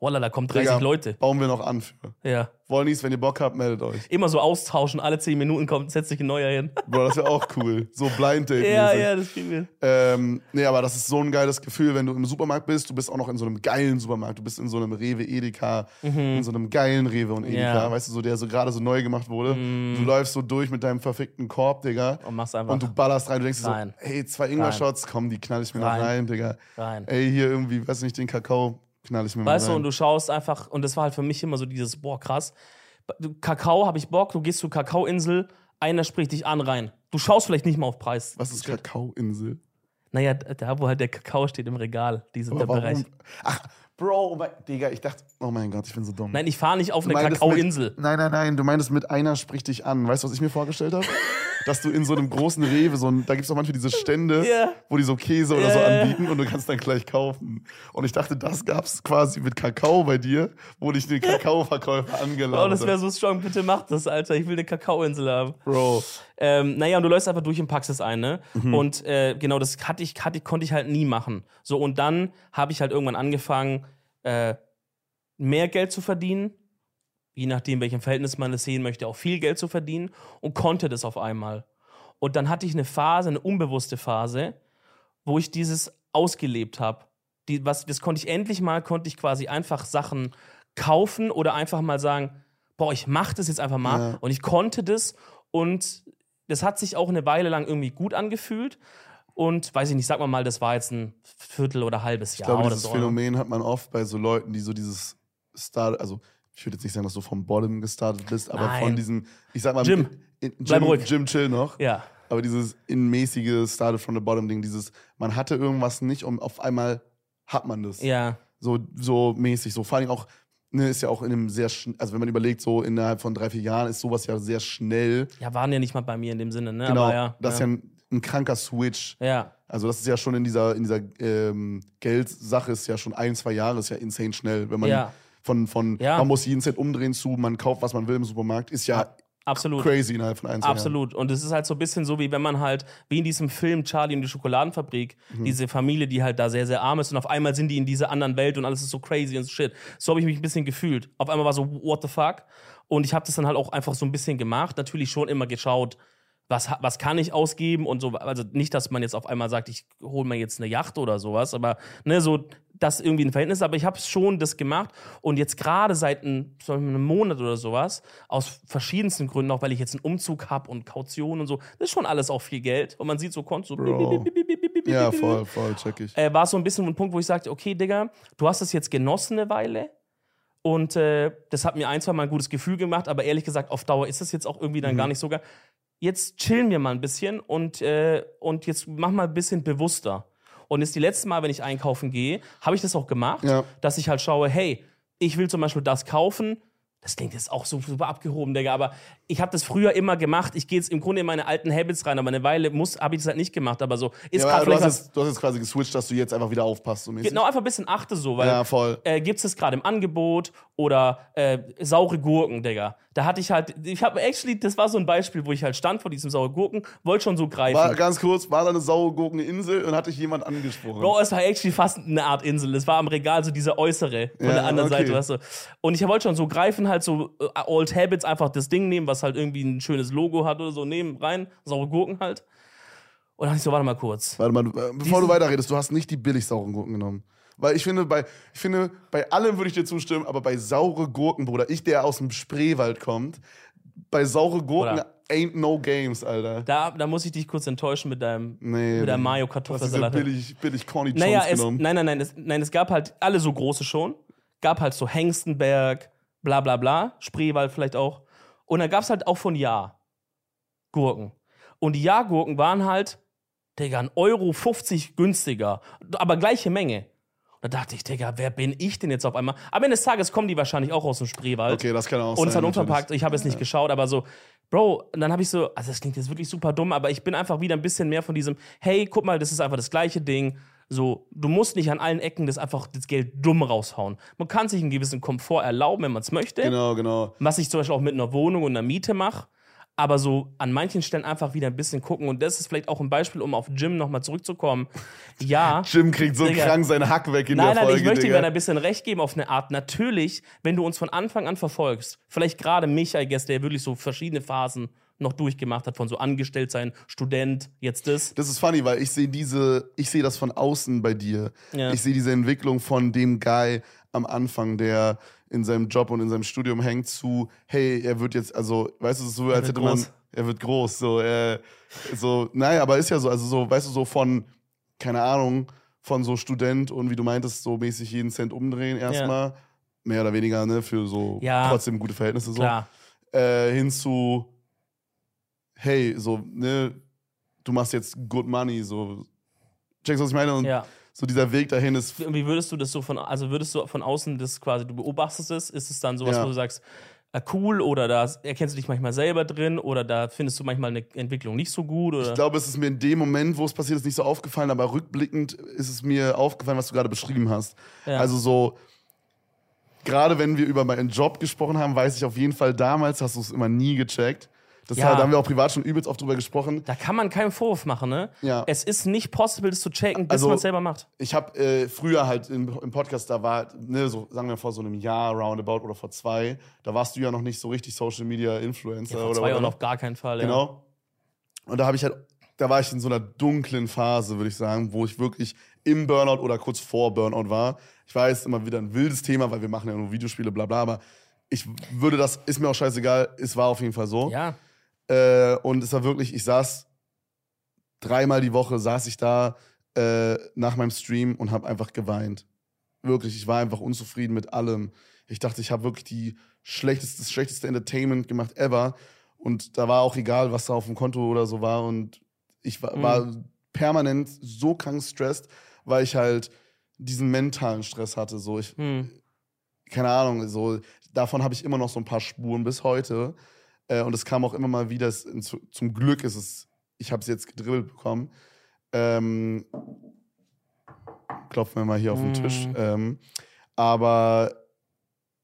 Wallah, da kommen 30 Digga, Leute. Bauen wir noch an für. Ja. Wollnies, wenn ihr Bock habt, meldet euch. Immer so austauschen, alle 10 Minuten kommt, setzt sich ein neuer hin. Bro, das wäre auch cool. So Blind Date. ja, mäßig. ja, das kriegen wir. Ähm, nee, aber das ist so ein geiles Gefühl, wenn du im Supermarkt bist. Du bist auch noch in so einem geilen Supermarkt. Du bist in so einem Rewe Edeka, in so einem geilen Rewe und Edeka, Mhm. Ja. Mhm. weißt du, so der so gerade so neu gemacht wurde. Du läufst so durch mit deinem verfickten Korb, Digga. Und machst einfach Und du ballerst rein. Du denkst Rein. so, hey, zwei Ingwer-Shots, komm, die knall ich mir Rein. noch rein, Digga. rein. Ey, hier irgendwie, weiß nicht, den Kakao knall ich mir Weißt du, und du schaust einfach, und das war halt für mich immer so dieses, boah, krass. Kakao habe ich Bock, du gehst zur Kakaoinsel, einer spricht dich an rein. Du schaust vielleicht nicht mal auf Preis. Was ist Kakaoinsel? Naja, da, wo halt der Kakao steht im Regal, dieser der Bereich. Ach, Bro, mein, Digga, ich dachte, oh mein Gott, ich bin so dumm. Nein, ich fahre nicht auf Du eine Kakaoinsel. Mit, nein, nein, nein, du meintest mit einer spricht dich an. Weißt du, was ich mir vorgestellt habe? Dass du in so einem großen Rewe, so ein, da gibt es auch manchmal diese Stände, Ja. wo die so Käse oder Ja, so anbieten und du kannst dann gleich kaufen. Und ich dachte, das gab es quasi mit Kakao bei dir, wo dich den Kakaoverkäufer Oh, angeladen das wäre hat. so strong. Bitte mach das, Alter. Ich will eine Kakaoinsel haben. Bro, Ähm, naja, und du läufst einfach durch und packst es ein, ne? Mhm. Und äh, genau, das hatte ich, hatte, konnte ich halt nie machen. So, und dann habe ich halt irgendwann angefangen, äh, mehr Geld zu verdienen. Je nachdem, welchem Verhältnis man es sehen möchte, auch viel Geld zu verdienen und konnte das auf einmal. Und dann hatte ich eine Phase, eine unbewusste Phase, wo ich dieses ausgelebt habe. Die, was, das konnte ich endlich mal, konnte ich quasi einfach Sachen kaufen oder einfach mal sagen, boah, ich mach das jetzt einfach mal. Ja. Und ich konnte das und das hat sich auch eine Weile lang irgendwie gut angefühlt. Und weiß ich nicht, sag mal mal, das war jetzt ein Viertel oder halbes Ich Jahr glaube, oder dieses so. Phänomen hat man oft bei so Leuten, die so dieses Start, also ich würde jetzt nicht sagen, dass du vom Bottom gestartet bist, aber Nein. von diesem, ich sag mal, Jim, in, in, ruhig. Jim Chill noch. Ja, Aber dieses inmäßige Started from the Bottom Ding, dieses, man hatte irgendwas nicht und auf einmal hat man das. ja, So, so mäßig. So vor allem auch, ne, ist ja auch in einem sehr, also wenn man überlegt, so innerhalb von drei, vier Jahren ist sowas ja sehr schnell. ja, waren ja nicht mal bei mir in dem Sinne, ne? Genau. Ja, das ist ja ein, ein kranker Switch. ja. Also das ist ja schon in dieser, in dieser ähm, Geldsache ist ja schon ein, zwei Jahre, ist ja insane schnell. Wenn man Ja. Von, von Ja. man muss jeden Cent umdrehen zu, man kauft, was man will im Supermarkt, ist ja Absolut. crazy innerhalb von ein. Absolut. Und es ist halt so ein bisschen so, wie wenn man halt, wie in diesem Film Charlie und die Schokoladenfabrik, Mhm. diese Familie, die halt da sehr, sehr arm ist und auf einmal sind die in dieser anderen Welt und alles ist so crazy und so shit. So habe ich mich ein bisschen gefühlt. Auf einmal war so, what the fuck? Und ich habe das dann halt auch einfach so ein bisschen gemacht. Natürlich schon immer geschaut, was, was kann ich ausgeben und so. Also nicht, dass man jetzt auf einmal sagt, ich hole mir jetzt eine Yacht oder sowas, aber ne, so das irgendwie ein Verhältnis. Aber ich habe schon das gemacht und jetzt gerade seit ein, einem Monat oder sowas, aus verschiedensten Gründen, auch weil ich jetzt einen Umzug habe und Kaution und so, das ist schon alles auch viel Geld. Und man sieht so Konto, so. Ja, voll, voll, check ich. äh, war so ein bisschen ein Punkt, wo ich sagte, okay, Digga, du hast das jetzt genossen eine Weile. Und äh, das hat mir ein, zwei Mal ein gutes Gefühl gemacht, aber ehrlich gesagt, auf Dauer ist das jetzt auch irgendwie dann gar nicht so geil. Jetzt chillen wir mal ein bisschen und, äh, und jetzt mach mal ein bisschen bewusster. Und jetzt die letzte Mal, wenn ich einkaufen gehe, habe ich das auch gemacht, Ja. dass ich halt schaue, hey, ich will zum Beispiel das kaufen. Das klingt jetzt auch so super abgehoben, Digga, aber ich habe das früher immer gemacht. Ich gehe jetzt im Grunde in meine alten Habits rein, aber eine Weile muss habe ich das halt nicht gemacht. Aber so ist Ja, gerade du, hast jetzt, du hast jetzt quasi geswitcht, dass du jetzt einfach wieder aufpasst, so mäßig. Genau, einfach ein bisschen achte so, weil Ja, voll. äh, gibt es das gerade im Angebot oder äh, saure Gurken, Digga. Da hatte ich halt, ich habe actually, das war so ein Beispiel, wo ich halt stand vor diesem saure Gurken, wollte schon so greifen. War, ganz kurz, war da eine saure Gurkeninsel und hat dich jemand angesprochen? Bro, es war actually fast eine Art Insel. Es war am Regal so dieser äußere von Ja, der anderen okay. Seite, weißt du. Und ich wollte schon so greifen, halt so äh, Old Habits, einfach das Ding nehmen, was halt irgendwie ein schönes Logo hat oder so, nehmen, rein, saure Gurken halt. Und dann dachte ich so, warte mal kurz. Warte mal, äh, bevor du weiterredest, du hast nicht die billig sauren Gurken genommen. Weil ich finde, bei, ich finde, bei allem würde ich dir zustimmen, aber bei saure Gurken, Bruder, ich, der aus dem Spreewald kommt, bei saure Gurken Bruder. ain't no games, Alter. Da, da muss ich dich kurz enttäuschen mit deinem, Nee. mit deinem nee. Mayo Kartoffelsalat. billig, billig Corny Naja, es, genommen. nein, nein, nein, es, nein, es gab halt alle so große schon. Gab halt so Hengstenberg, bla bla bla, Spreewald vielleicht auch. Und dann gab es halt auch von Ja Gurken. Und die Ja-Gurken waren halt, Digga, 1,50 Euro 50 günstiger, aber gleiche Menge. Da dachte ich, Digga, wer bin ich denn jetzt auf einmal? Am Ende des Tages kommen die wahrscheinlich auch aus dem Spreewald. Okay, das kann auch Und es sein. hat unverpackt, ich habe es nicht geschaut, aber so, Bro, und dann habe ich so, also das klingt jetzt wirklich super dumm, aber ich bin einfach wieder ein bisschen mehr von diesem, hey, guck mal, das ist einfach das gleiche Ding. So, du musst nicht an allen Ecken das einfach das Geld dumm raushauen. Man kann sich einen gewissen Komfort erlauben, wenn man es möchte. Genau, genau. Was ich zum Beispiel auch mit einer Wohnung und einer Miete mache. Aber so an manchen Stellen einfach wieder ein bisschen gucken. Und das ist vielleicht auch ein Beispiel, um auf Jim nochmal zurückzukommen. Ja. Jim kriegt so Digga. krank seinen Hack weg in Nein, der nein, Folge, ich möchte ihm Digga. da ein bisschen recht geben auf eine Art. Natürlich, wenn du uns von Anfang an verfolgst, vielleicht gerade mich, I guess, der wirklich so verschiedene Phasen noch durchgemacht hat, von so angestellt sein, Student, jetzt das. Das ist funny, weil ich sehe diese, ich sehe das von außen bei dir. Ja. Ich sehe diese Entwicklung von dem Guy am Anfang, der in seinem Job und in seinem Studium hängt, zu, hey, er wird jetzt, also, weißt du, so, als hätte man, groß. er wird groß, so, äh, so, naja, aber ist ja so, also so, weißt du, so von, keine Ahnung, von so Student und wie du meintest, so mäßig jeden Cent umdrehen erstmal, mehr oder weniger, ne, für so Ja. trotzdem gute Verhältnisse so Klar. äh, hin zu, hey, so, ne, du machst jetzt good money, so, checkst du, was ich meine? Und Ja. so dieser Weg dahin ist, Und wie würdest du das so von, also würdest du von außen das quasi, du beobachtest es, ist es dann sowas, Ja. wo du sagst, äh, cool oder da erkennst du dich manchmal selber drin oder da findest du manchmal eine Entwicklung nicht so gut oder? ich glaube, es ist mir in dem Moment, wo es passiert ist, nicht so aufgefallen, aber rückblickend ist es mir aufgefallen, was du gerade beschrieben hast. Ja. Also so, gerade wenn wir über meinen Job gesprochen haben, weiß ich auf jeden Fall, damals hast du es immer nie gecheckt. Das Ja. da haben wir auch privat schon übelst oft drüber gesprochen. da kann man keinen Vorwurf machen, ne? Ja. Es ist nicht possible, das zu checken, bis Also- man es selber macht. Ich habe äh, früher halt im, im Podcast, da war, ne, so sagen wir vor so einem Jahr roundabout oder vor zwei, da warst du ja noch nicht so richtig Social Media Influencer Vor oder zwei Jahren auf gar keinen Fall. Ja. Genau. Und da habe ich halt, da war ich in so einer dunklen Phase, würde ich sagen, wo ich wirklich im Burnout oder kurz vor Burnout war. Ich weiß, immer wieder ein wildes Thema, weil wir machen ja nur Videospiele, bla bla, aber ich würde das, ist mir auch scheißegal, es war auf jeden Fall so. Ja. Äh, und es war wirklich, ich saß dreimal die Woche, saß ich da äh, nach meinem Stream und habe einfach geweint. Wirklich, ich war einfach unzufrieden mit allem. Ich dachte, ich habe wirklich die schlechteste, das schlechteste Entertainment gemacht ever. Und da war auch egal, was da auf dem Konto oder so war. Und ich war, Mhm. war permanent so krank stressed, weil ich halt diesen mentalen Stress hatte. So, ich, Hm. keine Ahnung, so, davon habe ich immer noch so ein paar Spuren bis heute. Äh, und es kam auch immer mal wieder, es, zu, zum Glück ist es, ich habe es jetzt gedribbelt bekommen. Ähm, klopfen wir mal hier auf den. Tisch. Ähm, aber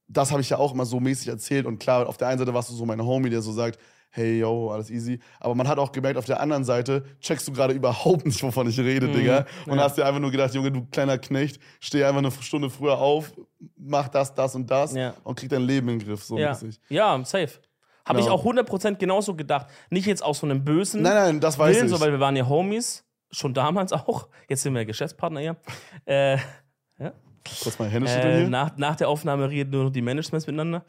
das habe ich ja auch immer so mäßig erzählt. Und klar, auf der einen Seite warst du so mein Homie, der so sagt, hey, yo, alles easy. Aber man hat auch gemerkt, auf der anderen Seite checkst du gerade überhaupt nicht, wovon ich rede, Mhm, Digga. Und ja. hast dir einfach nur gedacht, Junge, du kleiner Knecht, steh einfach eine Stunde früher auf, mach das, das und das Ja. und krieg dein Leben in den Griff, so Ja. mäßig. ja, safe. Habe Genau. ich auch 100% genauso gedacht. Nicht jetzt aus so einem bösen Nein, nein, das weiß Willen, ich. so, weil wir waren ja Homies. Schon damals auch. Jetzt sind wir Geschäftspartner hier. äh, Kurz mal Hände Äh, hier. nach, nach der Aufnahme reden nur noch die Managements miteinander.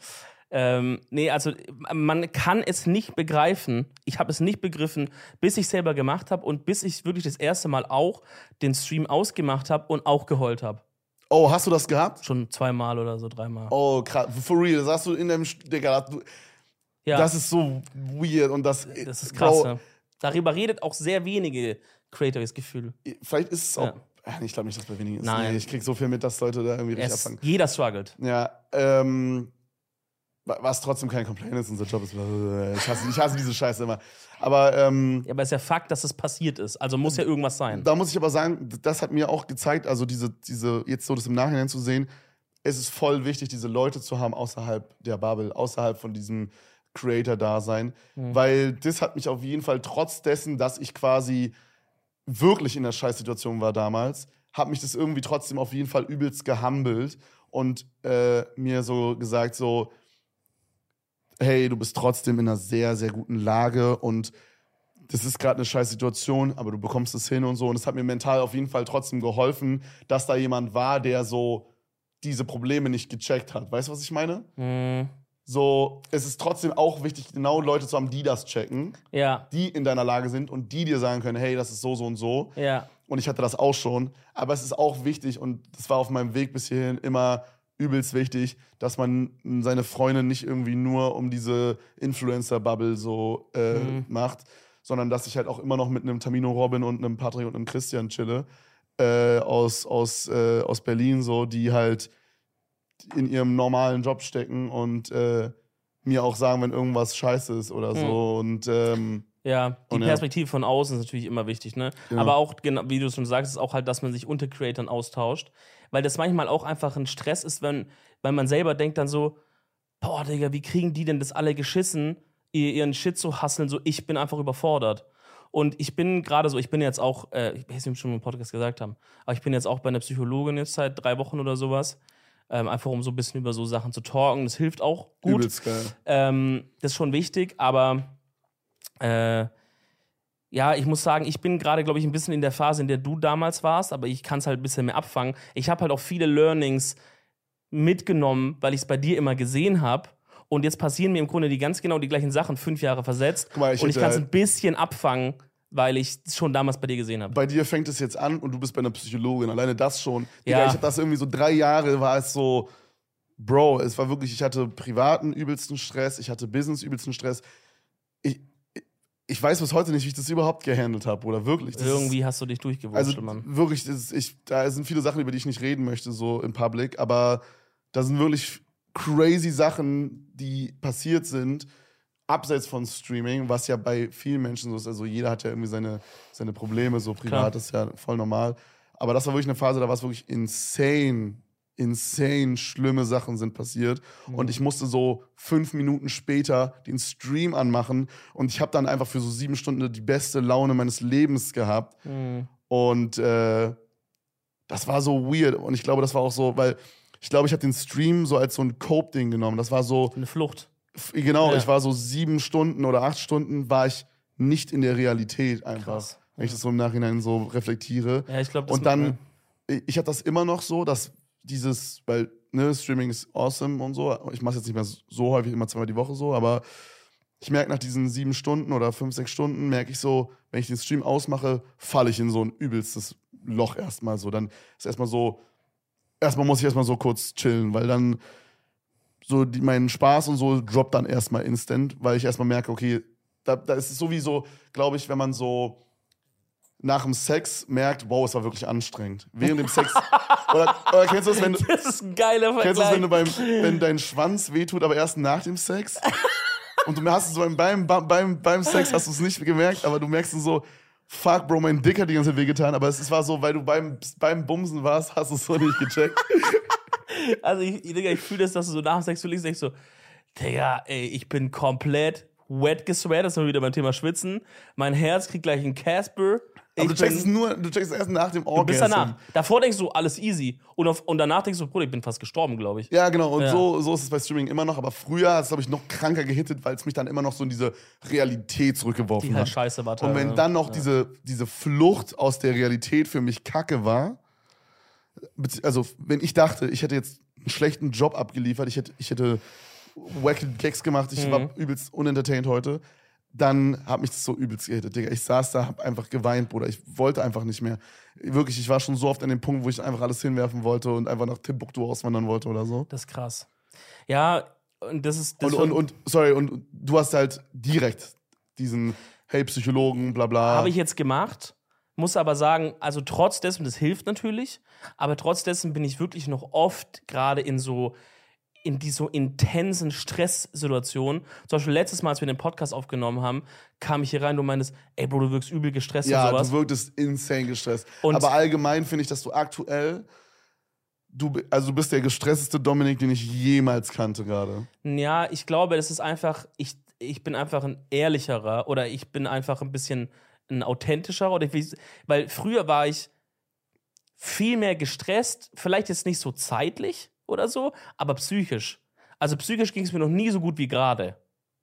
Ähm, nee, also man kann es nicht begreifen. Ich habe es nicht begriffen, bis ich selber gemacht habe und bis ich wirklich das erste Mal auch den Stream ausgemacht habe und auch geheult habe. Oh, hast du das gehabt? Schon zweimal oder so, dreimal. Oh, krass. For real, das hast du in deinem, Digga, ja, das ist so weird und das, das ist krass. Bro. Darüber redet auch sehr wenige Creator, das Gefühl. Vielleicht ist es auch, Ja. Ach, ich glaube nicht, dass bei wenigen ist. Nein. Nee, ich krieg so viel mit, dass Leute da irgendwie richtig abfangen. jeder struggelt. Ja, ähm, wa- was trotzdem kein Complaint ist, unser Job ist, ich hasse, ich hasse diese Scheiße immer. Aber ähm, Ja, aber es ist ja Fakt, dass es passiert ist. Also muss ja irgendwas sein. da muss ich aber sagen, das hat mir auch gezeigt, also diese, diese, jetzt so das im Nachhinein zu sehen, es ist voll wichtig, diese Leute zu haben außerhalb der Bubble, außerhalb von diesem Creator-Dasein, Mhm. weil das hat mich auf jeden Fall, trotz dessen, dass ich quasi wirklich in der Scheißsituation war damals, hat mich das irgendwie trotzdem auf jeden Fall übelst gehumbelt und äh, mir so gesagt, so, hey, du bist trotzdem in einer sehr, sehr guten Lage und das ist gerade eine scheiß Situation, aber du bekommst es hin und so. Und es hat mir mental auf jeden Fall trotzdem geholfen, dass da jemand war, der so diese Probleme nicht gecheckt hat. Weißt du, was ich meine? Mhm. So, es ist trotzdem auch wichtig, genau Leute zu haben, die das checken, Ja, die in deiner Lage sind und die dir sagen können, hey, das ist so, so und so. ja. Und ich hatte das auch schon. Aber es ist auch wichtig und das war auf meinem Weg bis hierhin immer übelst wichtig, dass man seine Freunde nicht irgendwie nur um diese Influencer-Bubble so äh, Mhm. macht, sondern dass ich halt auch immer noch mit einem Tamino Robin und einem Patrick und einem Christian chille äh, aus, aus, äh, aus Berlin, so, die halt in ihrem normalen Job stecken und äh, mir auch sagen, wenn irgendwas scheiße ist oder so. Und ähm, Ja, die Und ja. Perspektive von außen ist natürlich immer wichtig, ne? Genau. Aber auch, wie du schon sagst, ist auch halt, dass man sich unter Creatoren austauscht. Weil das manchmal auch einfach ein Stress ist, wenn, weil man selber denkt dann so, boah, Digga, wie kriegen die denn das alle geschissen, ihr, ihren Shit zu hasseln, so ich bin einfach überfordert. Und ich bin gerade so, ich bin jetzt auch, äh, ich weiß nicht, ob wir schon im Podcast gesagt haben, aber ich bin jetzt auch bei einer Psychologin jetzt seit drei Wochen oder sowas. Ähm, einfach um so ein bisschen über so Sachen zu talken. Das hilft auch gut. übelst geil. Ähm, das ist schon wichtig, aber äh, ja, ich muss sagen, ich bin gerade, glaube ich, ein bisschen in der Phase, in der du damals warst, aber ich kann es halt ein bisschen mehr abfangen. Ich habe halt auch viele Learnings mitgenommen, weil ich es bei dir immer gesehen habe. Und jetzt passieren mir im Grunde die ganz genau die gleichen Sachen, fünf Jahre versetzt. Mal, ich und ich kann es halt- ein bisschen abfangen, weil ich es schon damals bei dir gesehen habe. bei dir fängt es jetzt an und du bist bei einer Psychologin. Alleine das schon. Digga, Ja. ich hab das irgendwie so drei Jahre war es so, Bro, es war wirklich, ich hatte privaten übelsten Stress, ich hatte Business übelsten Stress. Ich, ich- weiß bis heute nicht, wie ich das überhaupt gehandelt habe, oder wirklich. Irgendwie hast du dich durchgewurscht, also Mann. wirklich, ist, ich, da sind viele Sachen, über die ich nicht reden möchte, so im Public, aber da sind wirklich crazy Sachen, die passiert sind, abseits von Streaming, was ja bei vielen Menschen so ist. Also jeder hat ja irgendwie seine, seine Probleme, so privat Klar. ist ja voll normal. Aber das war wirklich eine Phase, da war es wirklich insane, insane schlimme Sachen sind passiert. Und ich musste so fünf Minuten später den Stream anmachen und ich habe dann einfach für so sieben Stunden die beste Laune meines Lebens gehabt. Mhm. Und äh, das war so weird. Und ich glaube, das war auch so, weil ich glaube, ich habe den Stream so als so ein Cope-Ding genommen. Das war so, Eine Flucht. Genau, Ja. ich war so sieben Stunden oder acht Stunden, war ich nicht in der Realität einfach. Krass. Wenn ich das so im Nachhinein so reflektiere. Ja, ich glaube, Und dann, ich habe das immer noch so, dass dieses, weil ne, Streaming ist awesome und so. Ich mache jetzt nicht mehr so häufig, immer zweimal die Woche so, aber ich merke nach diesen sieben Stunden oder fünf, sechs Stunden, merke ich so, wenn ich den Stream ausmache, falle ich in so ein übelstes Loch erstmal so. Dann ist erstmal so, erstmal muss ich erstmal so kurz chillen, weil dann so die, mein Spaß und so droppt dann erstmal instant, weil ich erstmal merke, okay, da, da ist es sowieso, glaube ich, wenn man so nach dem Sex merkt, wow, es war wirklich anstrengend. Während dem Sex. oder, oder kennst du das, wenn du. Das ist ein geiler Vergleich. Kennst du das, wenn, du beim, wenn dein Schwanz wehtut, aber erst nach dem Sex? Und du hast es so beim, beim, beim Sex hast du es nicht gemerkt, aber du merkst so, fuck, Bro, mein Dick hat die ganze Zeit wehgetan, aber es war so, weil du beim, beim Bumsen warst, hast du es so nicht gecheckt. Also ich, ich, ich fühle das, dass du so nach dem Sex du liegst, denkst so, Digga, ey, ich bin komplett wet gesweat, das ist mal wieder beim Thema Schwitzen. Mein Herz kriegt gleich einen Casper. Aber du checkst es nur, du checkst erst nach dem Du Orgasm. bist danach. Davor denkst du, alles easy. Und, auf, und danach denkst du, Bruder, ich bin fast gestorben, glaube ich. Ja, genau. Und Ja. So, so ist es bei Streaming immer noch. Aber früher hat es, glaube ich, noch kranker gehittet, weil es mich dann immer noch so in diese Realität zurückgeworfen Die halt hat. scheiße war Und wenn teilweise. dann noch diese, diese Flucht aus der Realität für mich kacke war, also wenn ich dachte, ich hätte jetzt einen schlechten Job abgeliefert, ich hätte, ich hätte wacky Gags gemacht, ich Mhm. war übelst unentertained heute, dann hat mich das so übelst gehittet, Digga. Ich saß da, hab einfach geweint, Bruder. Ich wollte einfach nicht mehr. Wirklich, ich war schon so oft an dem Punkt, wo ich einfach alles hinwerfen wollte und einfach nach Timbuktu auswandern wollte oder so. Das ist krass. Ja, und das ist. Das Und, und, und, sorry, und du hast halt direkt diesen, hey, Psychologen, bla bla. Habe ich jetzt gemacht, muss aber sagen, also trotz dessen, das hilft natürlich, aber trotz dessen bin ich wirklich noch oft gerade in so in die so intensen Stresssituationen. Zum Beispiel letztes Mal, als wir den Podcast aufgenommen haben, kam ich hier rein und du meintest, ey Bro, du wirkst übel gestresst Ja, und sowas. du wirktest insane gestresst. Und- Aber allgemein finde ich, dass du aktuell, du, also du bist der gestressteste Dominik, den ich jemals kannte gerade. Ja, ich glaube, das ist einfach, ich, ich bin einfach ein ehrlicherer oder ich bin einfach ein bisschen ein authentischerer. Oder ich, will- weil früher war ich viel mehr gestresst, vielleicht jetzt nicht so zeitlich oder so, aber psychisch. Also psychisch ging es mir noch nie so gut wie gerade.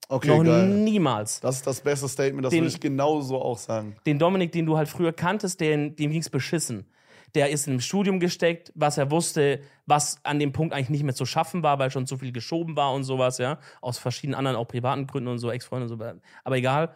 Okay, noch geil. niemals. Das ist das beste Statement, das Den- würde ich genauso auch sagen. Den Dominik, den du halt früher kanntest, den, dem ging es beschissen. Der ist einem Studium gesteckt, was er wusste, was an dem Punkt eigentlich nicht mehr zu schaffen war, weil schon zu viel geschoben war und sowas, ja. Aus verschiedenen anderen, auch privaten Gründen und so, Ex-Freunde und so. Aber egal.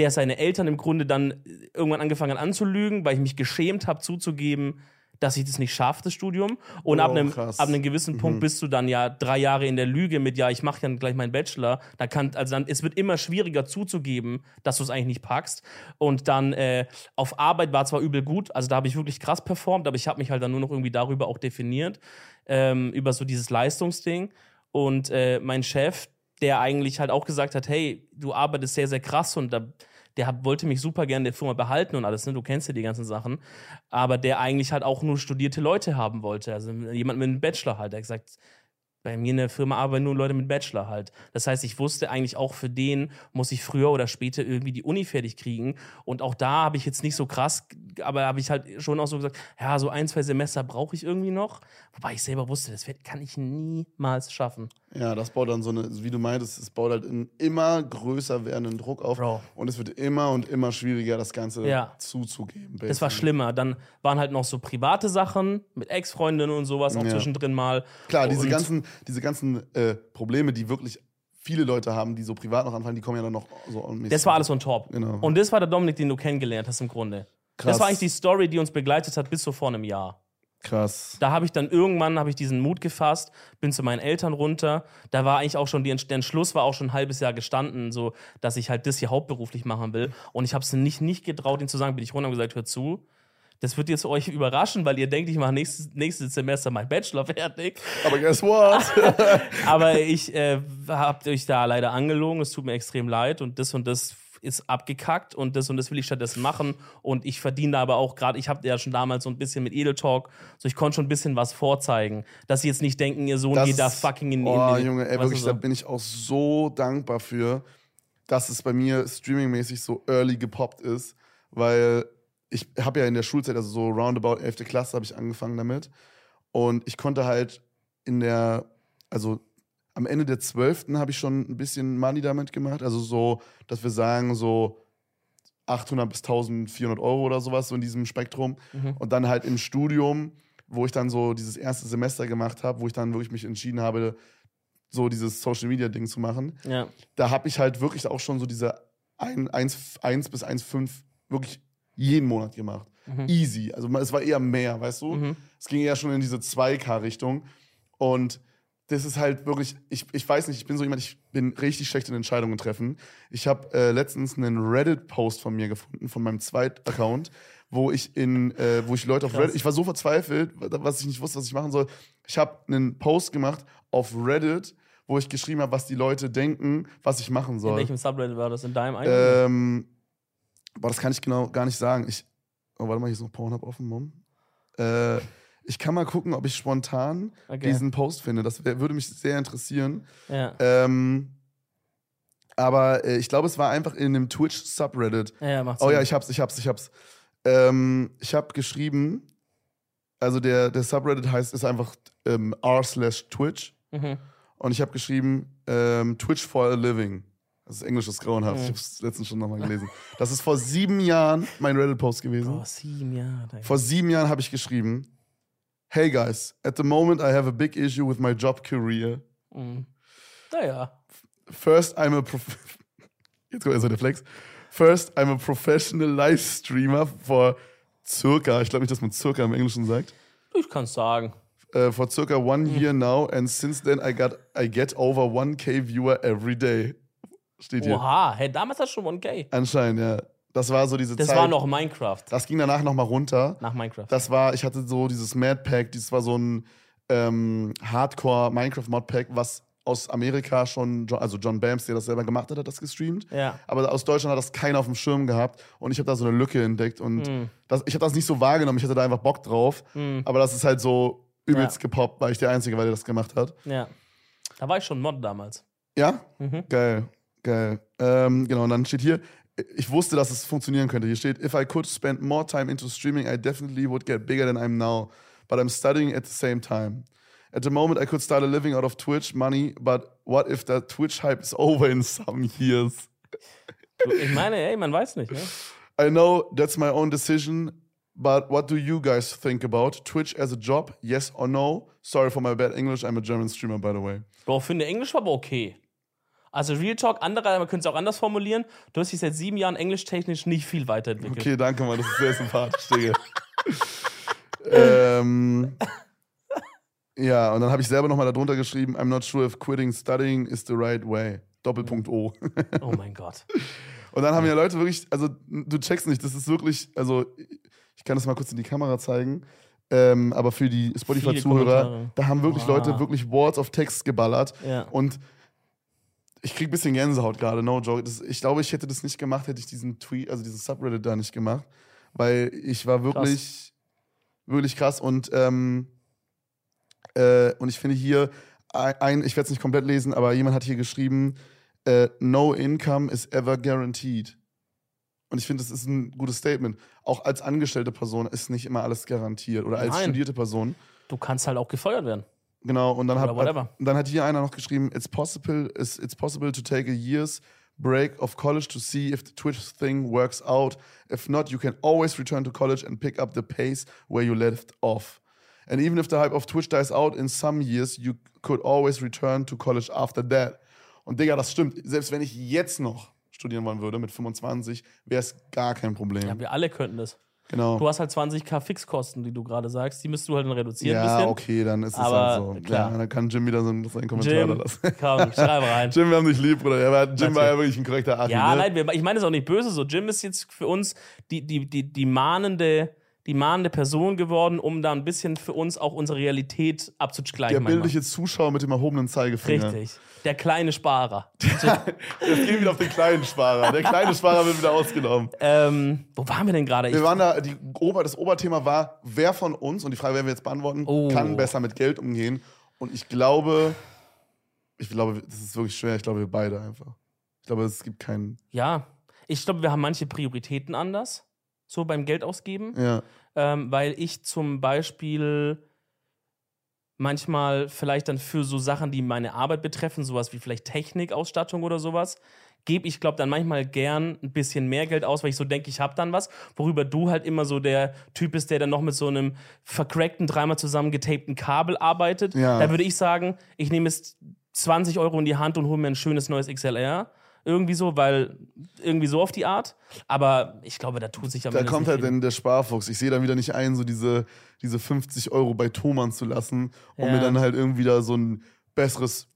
Der seine Eltern im Grunde dann irgendwann angefangen hat anzulügen, weil ich mich geschämt habe, zuzugeben, dass ich das nicht schaffe, das Studium. Und Oh, ab, einem, krass. ab einem gewissen Punkt bist du dann ja drei Jahre in der Lüge mit, ja, ich mache ja gleich meinen Bachelor. Da kann, also dann, es wird immer schwieriger zuzugeben, dass du es eigentlich nicht packst. Und dann äh, auf Arbeit war zwar übel gut, also da habe ich wirklich krass performt, aber ich habe mich halt dann nur noch irgendwie darüber auch definiert, ähm, über so dieses Leistungsding. Und äh, mein Chef, der eigentlich halt auch gesagt hat, hey, du arbeitest sehr, sehr krass und da, der hat, wollte mich super gerne der Firma behalten und alles, ne? du kennst ja die ganzen Sachen, aber der eigentlich halt auch nur studierte Leute haben wollte, also jemand mit einem Bachelor halt, der hat gesagt, bei mir in der Firma arbeiten nur Leute mit Bachelor halt. Das heißt, ich wusste eigentlich auch für den muss ich früher oder später irgendwie die Uni fertig kriegen. Und auch da habe ich jetzt nicht so krass, aber habe ich halt schon auch so gesagt, ja, so ein, zwei Semester brauche ich irgendwie noch. Wobei ich selber wusste, das kann ich niemals schaffen. Ja, das baut dann so eine, wie du meintest, es baut halt einen immer größer werdenden Druck auf. Bro. Und es wird immer und immer schwieriger, das Ganze Ja. zuzugeben. Das war basically. schlimmer. Dann waren halt noch so private Sachen mit Ex-Freundinnen und sowas auch Ja. zwischendrin mal. Klar, diese Und- ganzen, diese ganzen äh, Probleme, die wirklich viele Leute haben, die so privat noch anfallen, die kommen ja dann noch so Das war alles on top. Genau. Und das war der Dominik, den du kennengelernt hast im Grunde. Krass. Das war eigentlich die Story, die uns begleitet hat bis so vor einem Jahr. Krass. Da habe ich dann irgendwann habe ich diesen Mut gefasst, bin zu meinen Eltern runter. Da war eigentlich auch schon die, der Entschluss war auch schon ein halbes Jahr gestanden, so dass ich halt das hier hauptberuflich machen will. Und ich habe es nicht nicht getraut, ihnen zu sagen. Bin ich runter und gesagt, hört zu. Das wird jetzt euch überraschen, weil ihr denkt, ich mache nächstes, nächstes Semester mein Bachelor fertig. Aber guess what? Aber ich äh, habe euch da leider angelogen. Es tut mir extrem leid und das und das ist abgekackt und das und das will ich stattdessen machen. Und ich verdiene da aber auch gerade, ich habe ja schon damals so ein bisschen mit Edel Talk, so ich konnte schon ein bisschen was vorzeigen. Dass sie jetzt nicht denken, ihr Sohn Das geht da fucking in, Oh, in- Junge, ey, wirklich, so? da bin ich auch so dankbar für, dass es bei mir streamingmäßig so early gepoppt ist, weil ich habe ja in der Schulzeit, also so roundabout 11. Klasse, habe ich angefangen damit. Und ich konnte halt in der, also am Ende der 12. habe ich schon ein bisschen Money damit gemacht. Also so, dass wir sagen, so 800 bis 1400 Euro oder sowas, so in diesem Spektrum. Mhm. Und dann halt im Studium, wo ich dann so dieses erste Semester gemacht habe, wo ich dann wirklich mich entschieden habe, so dieses Social Media Ding zu machen. Ja. Da habe ich halt wirklich auch schon so diese 1, 1 bis 1,5 wirklich jeden Monat gemacht. Easy. Also es war eher mehr, weißt du? Mhm. Es ging eher schon in diese 2K-Richtung. Und das ist halt wirklich, ich, ich weiß nicht, ich bin so jemand, ich bin richtig schlecht in Entscheidungen treffen. Ich habe äh, letztens einen Reddit-Post von mir gefunden, von meinem Zweit-Account, wo ich in, äh, wo ich Leute auf Krass. Reddit, ich war so verzweifelt, was ich nicht wusste, was ich machen soll. Ich habe einen Post gemacht auf Reddit, wo ich geschrieben habe, was die Leute denken, was ich machen In soll. welchem Subreddit war das? In deinem eigenen? Ähm, boah, das kann ich genau gar nicht sagen. Ich, oh, warte mal, hier ist noch Pornhub offen, Mom. Äh, ich kann mal gucken, ob ich spontan Okay. diesen Post finde. Das wär, würde mich sehr interessieren. ja. Ähm, aber äh, ich glaube, es war einfach in einem Twitch-Subreddit. ja, ja, macht Oh Sinn. ja, ich hab's, ich hab's, ich hab's. Ähm, ich habe geschrieben, also der, der Subreddit heißt, ist einfach ähm, r slash Twitch. Mhm. Und ich habe geschrieben, ähm, Twitch for a Living. Das ist Englisch, das ist grauenhaft. Mhm. Ich habe es letztens schon nochmal gelesen. Das ist vor sieben Jahren mein Reddit-Post gewesen. Boah, sieben Jahre. Digga. Vor sieben Jahren habe ich geschrieben, Hey guys, at the moment I have a big issue with my job career. Mhm. Naja. First, I'm a prof Jetzt kommt erst der Flex. First, I'm a professional live streamer for circa, ich glaube nicht, dass man circa im Englischen sagt, Ich kann's sagen. uh, for circa one Hm. year now, and since then I got I get over 1k viewer every day. Steht hier. Oha, hey, damals hat schon 1K. Anscheinend, ja. Das war so diese Das Zeit. war noch Minecraft. Das ging danach nochmal runter. Nach Minecraft. Das war, ich hatte so dieses Mad Pack, das war so ein ähm, Hardcore Minecraft Mod Pack, was aus Amerika schon, also John Bams, der das selber gemacht hat, hat das gestreamt. ja. Aber aus Deutschland hat das keiner auf dem Schirm gehabt und ich habe da so eine Lücke entdeckt und Mhm. das, ich habe das nicht so wahrgenommen, ich hatte da einfach Bock drauf. Mhm. Aber das ist halt so übelst Ja. gepoppt, weil ich der Einzige war, der das gemacht hat. Ja. Da war ich schon Mod damals. Ja? Mhm. Geil, geil. Ähm, genau, und dann steht hier, ich wusste, dass es funktionieren könnte. Hier steht, if I could spend more time into streaming, I definitely would get bigger than I'm now. But I'm studying at the same time. At the moment, I could start a living out of Twitch money, but what if the Twitch hype is over in some years? Ich meine, ey, man weiß nicht, ne? I know that's my own decision, but what do you guys think about Twitch as a job? Yes or no? Sorry for my bad English, I'm a German streamer, by the way. Bro, finde Englisch war aber okay. Also Real Talk, andere, man könnte es auch anders formulieren. Du hast dich seit sieben Jahren englisch-technisch nicht viel weiterentwickelt. Okay, danke, Mann, das ist sehr sympathisch, Digga. ähm, ja, und dann habe ich selber nochmal darunter geschrieben, I'm not sure if quitting studying is the right way. Doppelpunkt O. Oh mein Gott. Und dann haben ja Leute wirklich, also du checkst nicht, das ist wirklich, also ich kann das mal kurz in die Kamera zeigen, ähm, aber für die Spotify-Zuhörer, da haben wirklich Wow. Leute wirklich Words of Text geballert Ja. und ich krieg ein bisschen Gänsehaut gerade, no joke. Das, ich glaube, ich hätte das nicht gemacht, hätte ich diesen Tweet, also diesen Subreddit da nicht gemacht, weil ich war wirklich, wirklich krass und ähm, äh, und ich finde hier ein, ich werde es nicht komplett lesen, aber jemand hat hier geschrieben, äh, no income is ever guaranteed. Und ich finde, das ist ein gutes Statement. Auch als angestellte Person ist nicht immer alles garantiert oder als Nein. studierte Person. Du kannst halt auch gefeuert werden. Genau, und dann whatever. hat, dann hat hier einer noch geschrieben, it's possible, it's, it's possible to take a year's break of college to see if the Twitch thing works out. If not, you can always return to college and pick up the pace where you left off. And even if the hype of Twitch dies out in some years, you could always return to college after that. Und Digga, das stimmt. Selbst wenn ich jetzt noch studieren wollen würde mit 25, wäre es gar kein Problem. Ja, wir alle könnten das. Genau. Du hast halt 20k Fixkosten, die du gerade sagst. Die müsstest du halt dann reduzieren ja, bisschen. okay, dann ist es Aber halt so. klar. Ja, dann kann Jim wieder so einen, seinen Kommentar da Jim, lassen. komm, schreib rein. Jim, wir haben dich lieb, Bruder. Ja, Jim war ja wirklich ein korrekter Arzt. Ja, ne? nein, wir, ich meine es auch nicht böse so. Jim ist jetzt für uns die, die, die, die, mahnende, die mahnende Person geworden, um da ein bisschen für uns auch unsere Realität abzugleichen. Der bildliche Zuschauer mit dem erhobenen Zeigefinger. Richtig. Der kleine Sparer. Jetzt gehen wir wieder auf den kleinen Sparer. Der kleine Sparer wird wieder ausgenommen. ähm, wo waren wir denn gerade? Wir waren da, die Ober, das Oberthema war, wer von uns, und die Frage werden wir jetzt beantworten, Oh. kann besser mit Geld umgehen. Und ich glaube, ich glaube, das ist wirklich schwer. Ich glaube, wir beide einfach. Ich glaube, es gibt keinen. Ja, ich glaube, wir haben manche Prioritäten anders, so beim Geld ausgeben. Ja. ähm, weil ich zum Beispiel manchmal vielleicht dann für so Sachen, die meine Arbeit betreffen, sowas wie vielleicht Technikausstattung oder sowas, gebe ich, glaube dann manchmal gern ein bisschen mehr Geld aus, weil ich so denke, ich habe dann was, worüber du halt immer so der Typ bist, der dann noch mit so einem vercrackten, dreimal zusammengetapten Kabel arbeitet. Ja. Da würde ich sagen, ich nehme jetzt 20 Euro in die Hand und hole mir ein schönes neues XLR. Irgendwie so, weil irgendwie so auf die Art. Aber ich glaube, da tut sich am Da kommt halt dann der Sparfuchs. Ich sehe dann wieder nicht ein, so diese, diese 50 Euro bei Thomann zu lassen, um Ja. mir dann halt irgendwie da so ein besseres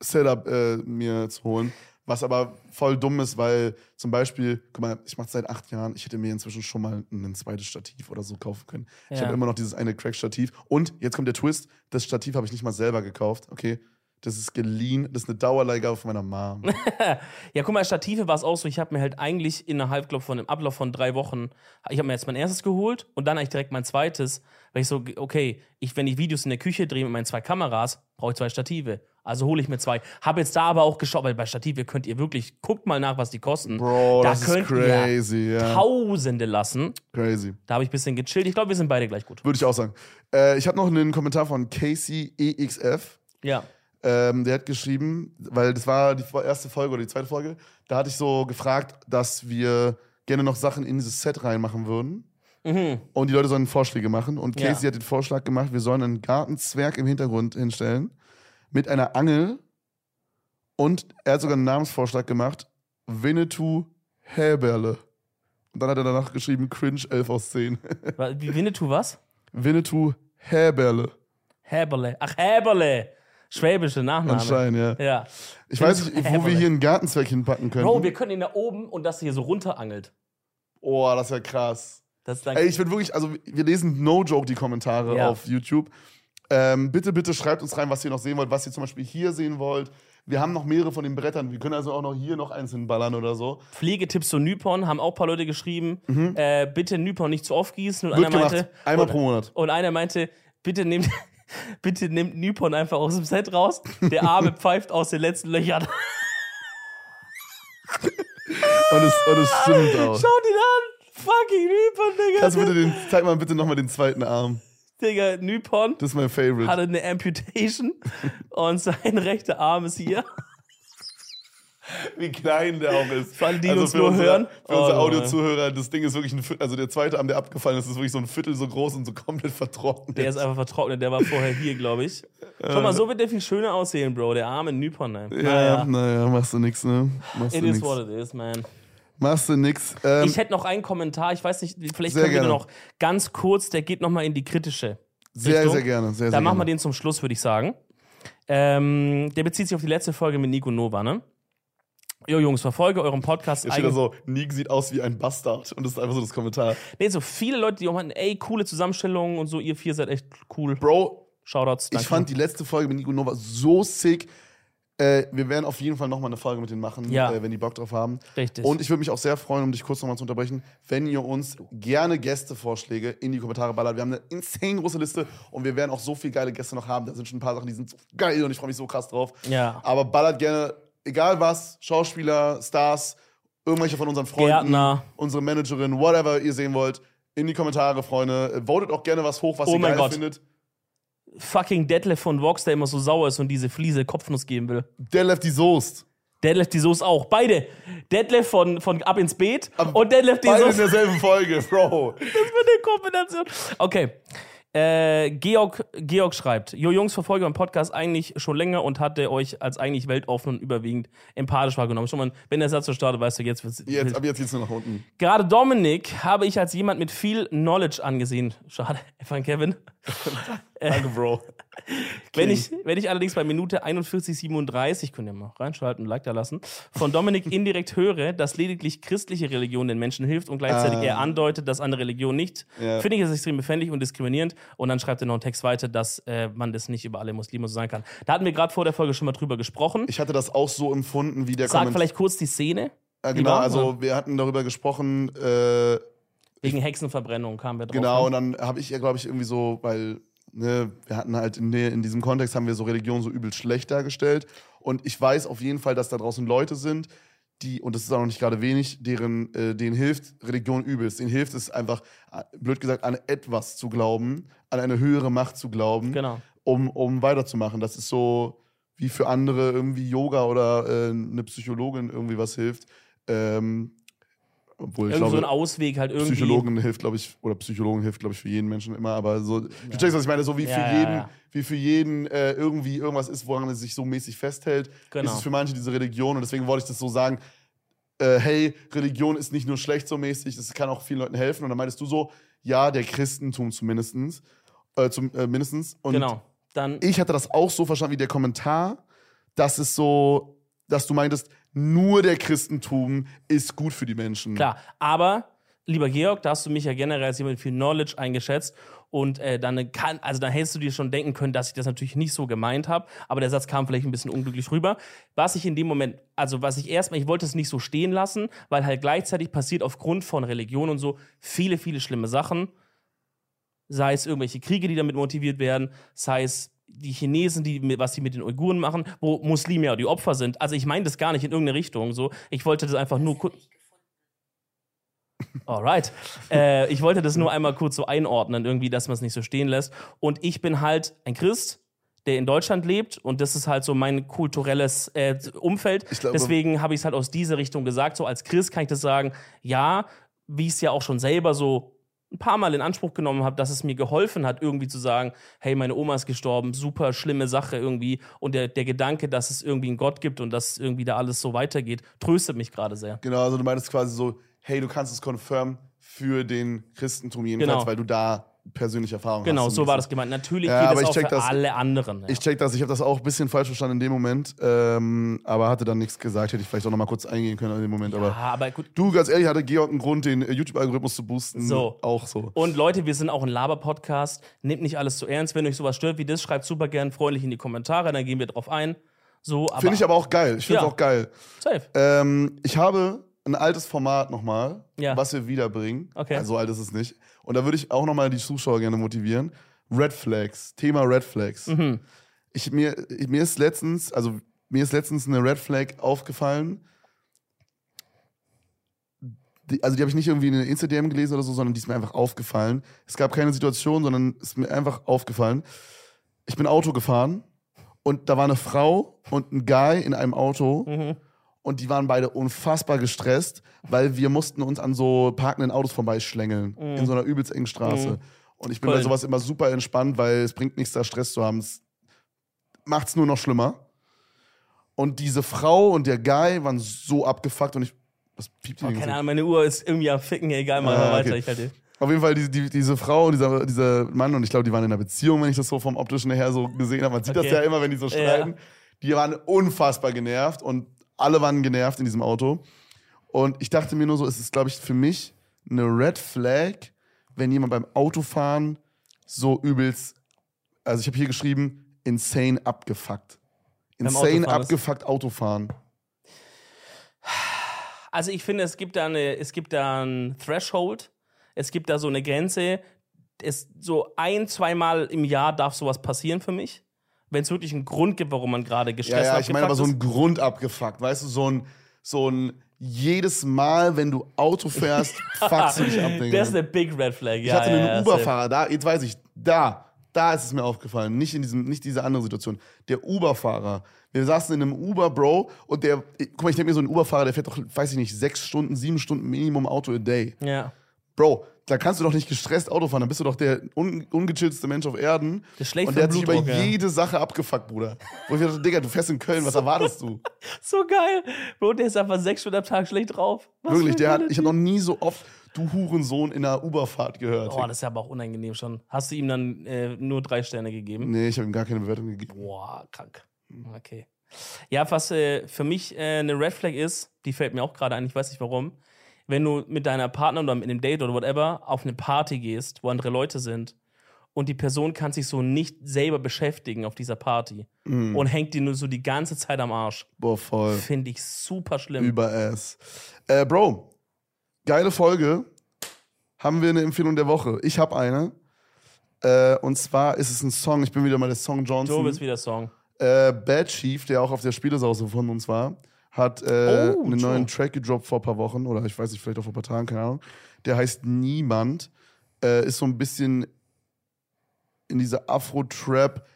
Setup äh, mir zu holen. Was aber voll dumm ist, weil zum Beispiel, guck mal, ich mache seit acht Jahren, ich hätte mir inzwischen schon mal ein zweites Stativ oder so kaufen können. Ich Ja. habe immer noch dieses eine Crack-Stativ. Und jetzt kommt der Twist: Das Stativ habe ich nicht mal selber gekauft, okay? Das ist geliehen, das ist eine Dauerleihgabe von meiner Mom. Ja, guck mal, Stative war es auch so. Ich habe mir halt eigentlich innerhalb, glaub, von dem Ablauf von drei Wochen, ich habe mir jetzt mein erstes geholt und dann eigentlich direkt mein zweites, weil ich so, okay, ich, wenn ich Videos in der Küche drehe mit meinen zwei Kameras, brauche ich zwei Stative. Also hole ich mir zwei. Habe jetzt da aber auch geschaut, weil bei Stative könnt ihr wirklich, guckt mal nach, was die kosten. Bro, da das ist könnt crazy, ihr ja. Tausende lassen. Crazy. Da habe ich ein bisschen gechillt. Ich glaube, wir sind beide gleich gut. Würde ich auch sagen. Äh, ich habe noch einen Kommentar von Casey EXF. Ja. Ähm, der hat geschrieben, weil das war die erste Folge oder die zweite Folge, da hatte ich so gefragt, dass wir gerne noch Sachen in dieses Set reinmachen würden. Und die Leute sollen Vorschläge machen. Und Ja. Casey hat den Vorschlag gemacht, wir sollen einen Gartenzwerg im Hintergrund hinstellen mit einer Angel. Und er hat sogar einen Namensvorschlag gemacht: Winnetou Häberle. Und dann hat er danach geschrieben: Cringe 11 aus 10. Wa- Wie Winnetou was? Winnetou Häberle. Häberle. Ach, Häberle. Schwäbische Nachname. Anscheinend, ja. Ja. Ich weiß nicht, wo wir hier einen Gartenzwerg hinpacken können. Bro, wir können ihn da oben und das hier so runterangelt. Oh, das ist ja krass. Das Ey, ich würde wirklich, also wir lesen no joke die Kommentare Ja. auf YouTube. Ähm, bitte, bitte schreibt uns rein, was ihr noch sehen wollt, was ihr zum Beispiel hier sehen wollt. Wir haben noch mehrere von den Brettern. Wir können also auch noch hier noch eins hinballern oder so. Pflegetipps zu Nypon haben auch ein paar Leute geschrieben. Äh, bitte Nypon nicht zu oft gießen. Und Mhm. Wird einer gemacht. meinte, Einmal und, pro Monat. und einer meinte, bitte nehmt, bitte nehmt Nypon einfach aus dem Set raus. Der Arme pfeift aus den letzten Löchern. Und es, und es stimmt auch. Schaut ihn an! Fucking Nypon, Digga. Kannst bitte den, zeig mal bitte nochmal den zweiten Arm. Digga, Nypon Das ist mein Favorite. hatte eine Amputation und sein rechter Arm ist hier. Wie klein der auch ist. Für alle, die uns für nur unsere, hören. Für unsere Oh, Audiozuhörer, das Ding ist wirklich ein Viertel, also der zweite Arm, der abgefallen ist, ist wirklich so ein Viertel so groß und so komplett vertrocknet. Der ist einfach vertrocknet, der war vorher hier, glaube ich. Schau mal, so wird der viel schöner aussehen, Bro. Der arme Nypon, ey. ja, naja, machst du nix, ne? Machst It is nix. what it is, man. Machst du nix. Ähm, Ich hätte noch einen Kommentar, ich weiß nicht, vielleicht Sehr können wir gerne. noch ganz kurz, der geht nochmal in die kritische. sehr, Richtung. sehr gerne. Sehr, sehr Dann machen wir gerne. den zum Schluss, würde ich sagen. Ähm, der bezieht sich auf die letzte Folge mit Nico Nova, ne? Jo, Jungs, verfolge euren Podcast. Hier steht so, Nick sieht aus wie ein Bastard. Und das ist einfach so das Kommentar. Nee, so viele Leute, die auch meinen, ey, coole Zusammenstellungen und so, ihr vier seid echt cool. Bro, Shoutouts, danke. ich fand die letzte Folge mit Nico Nova so sick. Äh, wir werden auf jeden Fall nochmal eine Folge mit denen machen, Ja. äh, wenn die Bock drauf haben. Richtig. Und ich würde mich auch sehr freuen, um dich kurz nochmal zu unterbrechen, wenn ihr uns gerne Gästevorschläge in die Kommentare ballert. Wir haben eine insane große Liste und wir werden auch so viele geile Gäste noch haben. Da sind schon ein paar Sachen, die sind so geil und ich freue mich so krass drauf. Ja. Aber ballert gerne, egal was, Schauspieler, Stars, irgendwelche von unseren Freunden, Gärtner. unsere Managerin, whatever ihr sehen wollt, in die Kommentare, Freunde. Votet auch gerne was hoch, was Oh ihr geil Gott. findet. Fucking Detlef von Vox, der immer so sauer ist und diese Fliese Kopfnuss geben will. Der left die Soest. Detlef die Soße auch. Beide. Detlef von, von Ab ins Beet und Detlef die Beide in derselben Folge, Bro. Das wird eine Kombination. Okay. Äh, Georg, Georg schreibt, Jo Jungs, verfolge euren Podcast eigentlich schon länger und hatte euch als eigentlich weltoffen und überwiegend empathisch wahrgenommen. Schon mal, wenn der Satz so startet, weißt du, jetzt wird's Jetzt, ab jetzt geht's nur nach unten. Gerade Dominik habe ich als jemand mit viel Knowledge angesehen. Schade, von Kevin. Danke, Bro. Wenn ich, wenn ich allerdings bei Minute 41,37, könnt ihr mal reinschalten, Like da lassen, von Dominik indirekt höre, dass lediglich christliche Religion den Menschen hilft und gleichzeitig Ah. er andeutet, dass andere Religion nicht, Ja. finde ich es extrem befändlich und diskriminierend. Und dann schreibt er noch einen Text weiter, dass äh, man das nicht über alle Muslime so sagen kann. Da hatten wir gerade vor der Folge schon mal drüber gesprochen. Ich hatte das auch so empfunden, wie der Sag Kommentar. vielleicht kurz die Szene. Wie genau, war? also wir hatten darüber gesprochen, äh, Wegen Hexenverbrennung kamen wir drauf. genau, ne? und dann habe ich ja, glaube ich, irgendwie so, weil ne, wir hatten halt in, in diesem Kontext haben wir so Religion so übel schlecht dargestellt. Und ich weiß auf jeden Fall, dass da draußen Leute sind, die, und das ist auch noch nicht gerade wenig, deren, äh, denen hilft Religion übelst. Denen hilft es einfach, blöd gesagt, an etwas zu glauben, an eine höhere Macht zu glauben. Genau. um, um weiterzumachen. Das ist so wie für andere irgendwie Yoga oder äh, eine Psychologin irgendwie was hilft. Ähm, obwohl ich Irgend so ein glaube, Ausweg halt irgendwie. Psychologen hilft, glaube ich, oder Psychologen hilft, glaube ich, für jeden Menschen immer, aber so, du checkst, was ich meine, so wie Ja, für ja, jeden, ja. wie für jeden äh, irgendwie irgendwas ist, woran er sich so mäßig festhält, Genau. ist es für manche diese Religion und deswegen wollte ich das so sagen, äh, hey, Religion ist nicht nur schlecht so mäßig, es kann auch vielen Leuten helfen und dann meintest du so, ja, der Christentum zumindestens, äh, zum, äh, mindestens und Genau. Dann, ich hatte das auch so verstanden wie der Kommentar, dass es so, dass du meintest, nur der Christentum ist gut für die Menschen. klar. Aber, lieber Georg, da hast du mich ja generell als jemand mit viel Knowledge eingeschätzt. Und äh, dann kann, also dann hättest du dir schon denken können, dass ich das natürlich nicht so gemeint habe, aber der Satz kam vielleicht ein bisschen unglücklich rüber. Was ich in dem Moment, also was ich erstmal, ich wollte es nicht so stehen lassen, weil halt gleichzeitig passiert aufgrund von Religion und so viele, viele schlimme Sachen. Sei es irgendwelche Kriege, die damit motiviert werden, sei es die Chinesen, die, mit- was die mit den Uiguren machen, wo Muslime ja die Opfer sind. Also ich meine das gar nicht in irgendeine Richtung. So. Ich wollte das einfach nur kurz. Alright. Äh, ich wollte das nur einmal kurz so einordnen, irgendwie, dass man es nicht so stehen lässt. Und ich bin halt ein Christ, der in Deutschland lebt und das ist halt so mein kulturelles äh, Umfeld. Ich glaube- Deswegen habe ich es halt aus dieser Richtung gesagt. So als Christ kann ich das sagen, ja, wie ich es ja auch schon selber so ein paar Mal in Anspruch genommen habe, dass es mir geholfen hat, irgendwie zu sagen, hey, meine Oma ist gestorben, super schlimme Sache irgendwie. Und der, der Gedanke, dass es irgendwie einen Gott gibt und dass irgendwie da alles so weitergeht, tröstet mich gerade sehr. Genau, also du meintest quasi so, hey, du kannst es confirm für den Christentum jedenfalls, Genau. weil du da persönliche Erfahrung Genau, hast. so war das gemeint. Natürlich Ja, geht aber es ich auch check für das- alle anderen. Ja. Ich check das, ich habe das auch ein bisschen falsch verstanden in dem Moment, ähm, aber hatte dann nichts gesagt, hätte ich vielleicht auch noch mal kurz eingehen können in dem Moment. ja, Aber aber gut. du, ganz ehrlich, hatte Georg einen Grund, den äh, YouTube-Algorithmus zu boosten. So. Auch so. Und Leute, wir sind auch ein Laber-Podcast. Nehmt nicht alles zu ernst. Wenn euch sowas stört wie das, schreibt super gern freundlich in die Kommentare, dann gehen wir drauf ein. So, Finde ich aber auch geil. Ich finde es Ja. auch geil. safe. Ähm, ich habe ein altes Format nochmal, Ja. was wir wiederbringen. Okay. Also so alt ist es nicht. Und da würde ich auch nochmal die Zuschauer gerne motivieren. Red Flags. Thema Red Flags. Mhm. Ich, mir, mir ist letztens, also mir ist letztens eine Red Flag aufgefallen. Die, also die habe ich nicht irgendwie in einer Instagram gelesen oder so, sondern die ist mir einfach aufgefallen. Es gab keine Situation, sondern es ist mir einfach aufgefallen. Ich bin Auto gefahren und da war eine Frau und ein Guy in einem Auto Mhm. Und die waren beide unfassbar gestresst, weil wir mussten uns an so parkenden Autos vorbeischlängeln in so einer übelst engen Straße. Und ich bin bei Mhm. Voll. sowas immer super entspannt, weil es bringt nichts, da Stress zu haben. Es macht's nur noch schlimmer. Und diese Frau und der Guy waren so abgefuckt und ich. Was piept hier Oh, keine? Ahnung, meine Uhr ist irgendwie am Ficken. Egal, mach Ah, okay. weiter. Ich halte. Auf jeden Fall, die, die, diese Frau und dieser, dieser Mann, und ich glaube, die waren in einer Beziehung, wenn ich das so vom optischen her so gesehen habe. Man sieht Okay. das ja immer, wenn die so streiten. Die waren unfassbar genervt und alle waren genervt in diesem Auto. Und ich dachte mir nur so, es ist, glaube ich, für mich eine Red Flag, wenn jemand beim Autofahren so übelst, also ich habe hier geschrieben, insane abgefuckt. Insane Autofahren ist- abgefuckt Autofahren. Also ich finde, es gibt da eine, es gibt da ein Threshold, es gibt da so eine Grenze. Es so ein, zweimal im Jahr darf sowas passieren für mich. Wenn es wirklich einen Grund gibt, warum man gerade Ja, gestresst ja, ich meine aber so abgefuckt ein Grund abgefuckt. Weißt du, so ein, so ein jedes Mal, wenn du Auto fährst, fuckst du dich ab. Das ist eine Big Red Flag. Ich Ja, hatte ja, einen ja, Uber-Fahrer, da, jetzt weiß ich, da, da ist es mir aufgefallen, nicht in diesem, nicht diese andere Situation. Der Uber-Fahrer. Wir saßen in einem Uber, Bro, und der, guck mal, ich denke mir so ein Uber-Fahrer, der fährt doch, weiß ich nicht, sechs Stunden, sieben Stunden Minimum Auto a day. Ja. Bro, da kannst du doch nicht gestresst Auto fahren, dann bist du doch der un ungechillteste Mensch auf Erden. Ist schlecht und der hat sich über ja. jede Sache abgefuckt, Bruder. Wo ich dachte, Digga, du fährst in Köln, was erwartest du? So geil. Bro, der ist einfach sechs Stunden am Tag schlecht drauf. Was Wirklich, der hat, ich habe noch nie so oft du Hurensohn in einer Uberfahrt gehört. Oh, das ist ja aber auch unangenehm schon. Hast du ihm dann äh, nur drei Sterne gegeben? nee, ich habe ihm gar keine Bewertung gegeben. Boah, krank. Okay. Ja, was äh, für mich äh, eine Red Flag ist, die fällt mir auch gerade ein, ich weiß nicht warum. Wenn du mit deiner Partnerin oder mit einem Date oder whatever auf eine Party gehst, wo andere Leute sind und die Person kann sich so nicht selber beschäftigen auf dieser Party und hängt dir nur so die ganze Zeit am Arsch. Boah, voll. Finde ich super schlimm. Über Ass. Äh, Bro, geile Folge. Haben wir eine Empfehlung der Woche? Ich habe eine. Äh, und zwar ist es ein Song, ich bin wieder mal der Song Johnson. Joe ist wieder Song. Äh, Bad Chief, der auch auf der Spielesause von uns war, hat äh, Oh, einen Joe. neuen Track gedroppt vor ein paar Wochen oder ich weiß nicht, vielleicht auch vor ein paar Tagen, keine Ahnung. Der heißt Niemand. Äh, ist so ein bisschen in dieser Afro-Trap,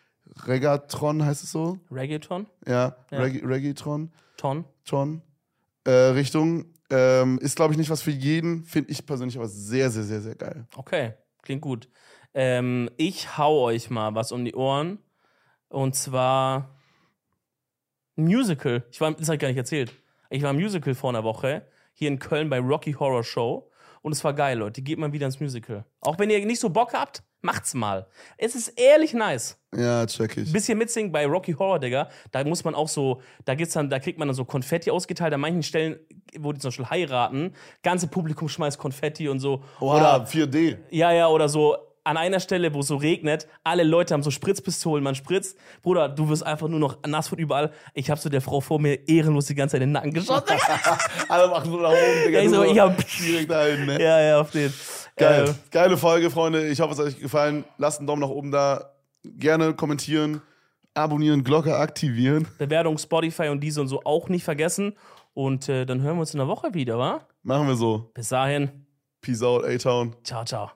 Reggaeton heißt es so? Reggaeton? Ja, Ja. Regga Reggaeton. Ton? Ton. Äh, Richtung. Ähm, ist, glaube ich, nicht was für jeden. Finde ich persönlich aber sehr, sehr, sehr, sehr geil. Okay, klingt gut. Ähm, ich hau euch mal was um die Ohren. Und zwar ein Musical. Ich war, das ich gar nicht erzählt. Ich war im Musical vor einer Woche hier in Köln bei Rocky Horror Show. Und es war geil, Leute. Geht mal wieder ins Musical. Auch wenn ihr nicht so Bock habt, macht's mal. Es ist ehrlich nice. Ja, check ich. Bisschen mitsingen bei Rocky Horror, Digga. Da muss man auch so, da gibt's dann, da kriegt man dann so Konfetti ausgeteilt. An manchen Stellen, wo die zum Beispiel heiraten, ganze Publikum schmeißt Konfetti und so. Oha, 4D. Ja, ja, oder so an einer Stelle, wo es so regnet, alle Leute haben so Spritzpistolen, man spritzt. Bruder, du wirst einfach nur noch nass von überall. Ich hab so der Frau vor mir ehrenlos die ganze Zeit in den Nacken geschossen. Alle machen so nach oben, Digga. Ja, ich so, ich hab- direkt dahin, ne? ja, ja, auf den. Geil. Äh, Geile Folge, Freunde. Ich hoffe, es hat euch gefallen. Lasst einen Daumen nach oben da. Gerne kommentieren, abonnieren, Glocke aktivieren. Bewertung Spotify und diese und so auch nicht vergessen. Und äh, dann hören wir uns in der Woche wieder, wa? Machen wir so. Bis dahin. Peace out, A-Town. Ciao, ciao.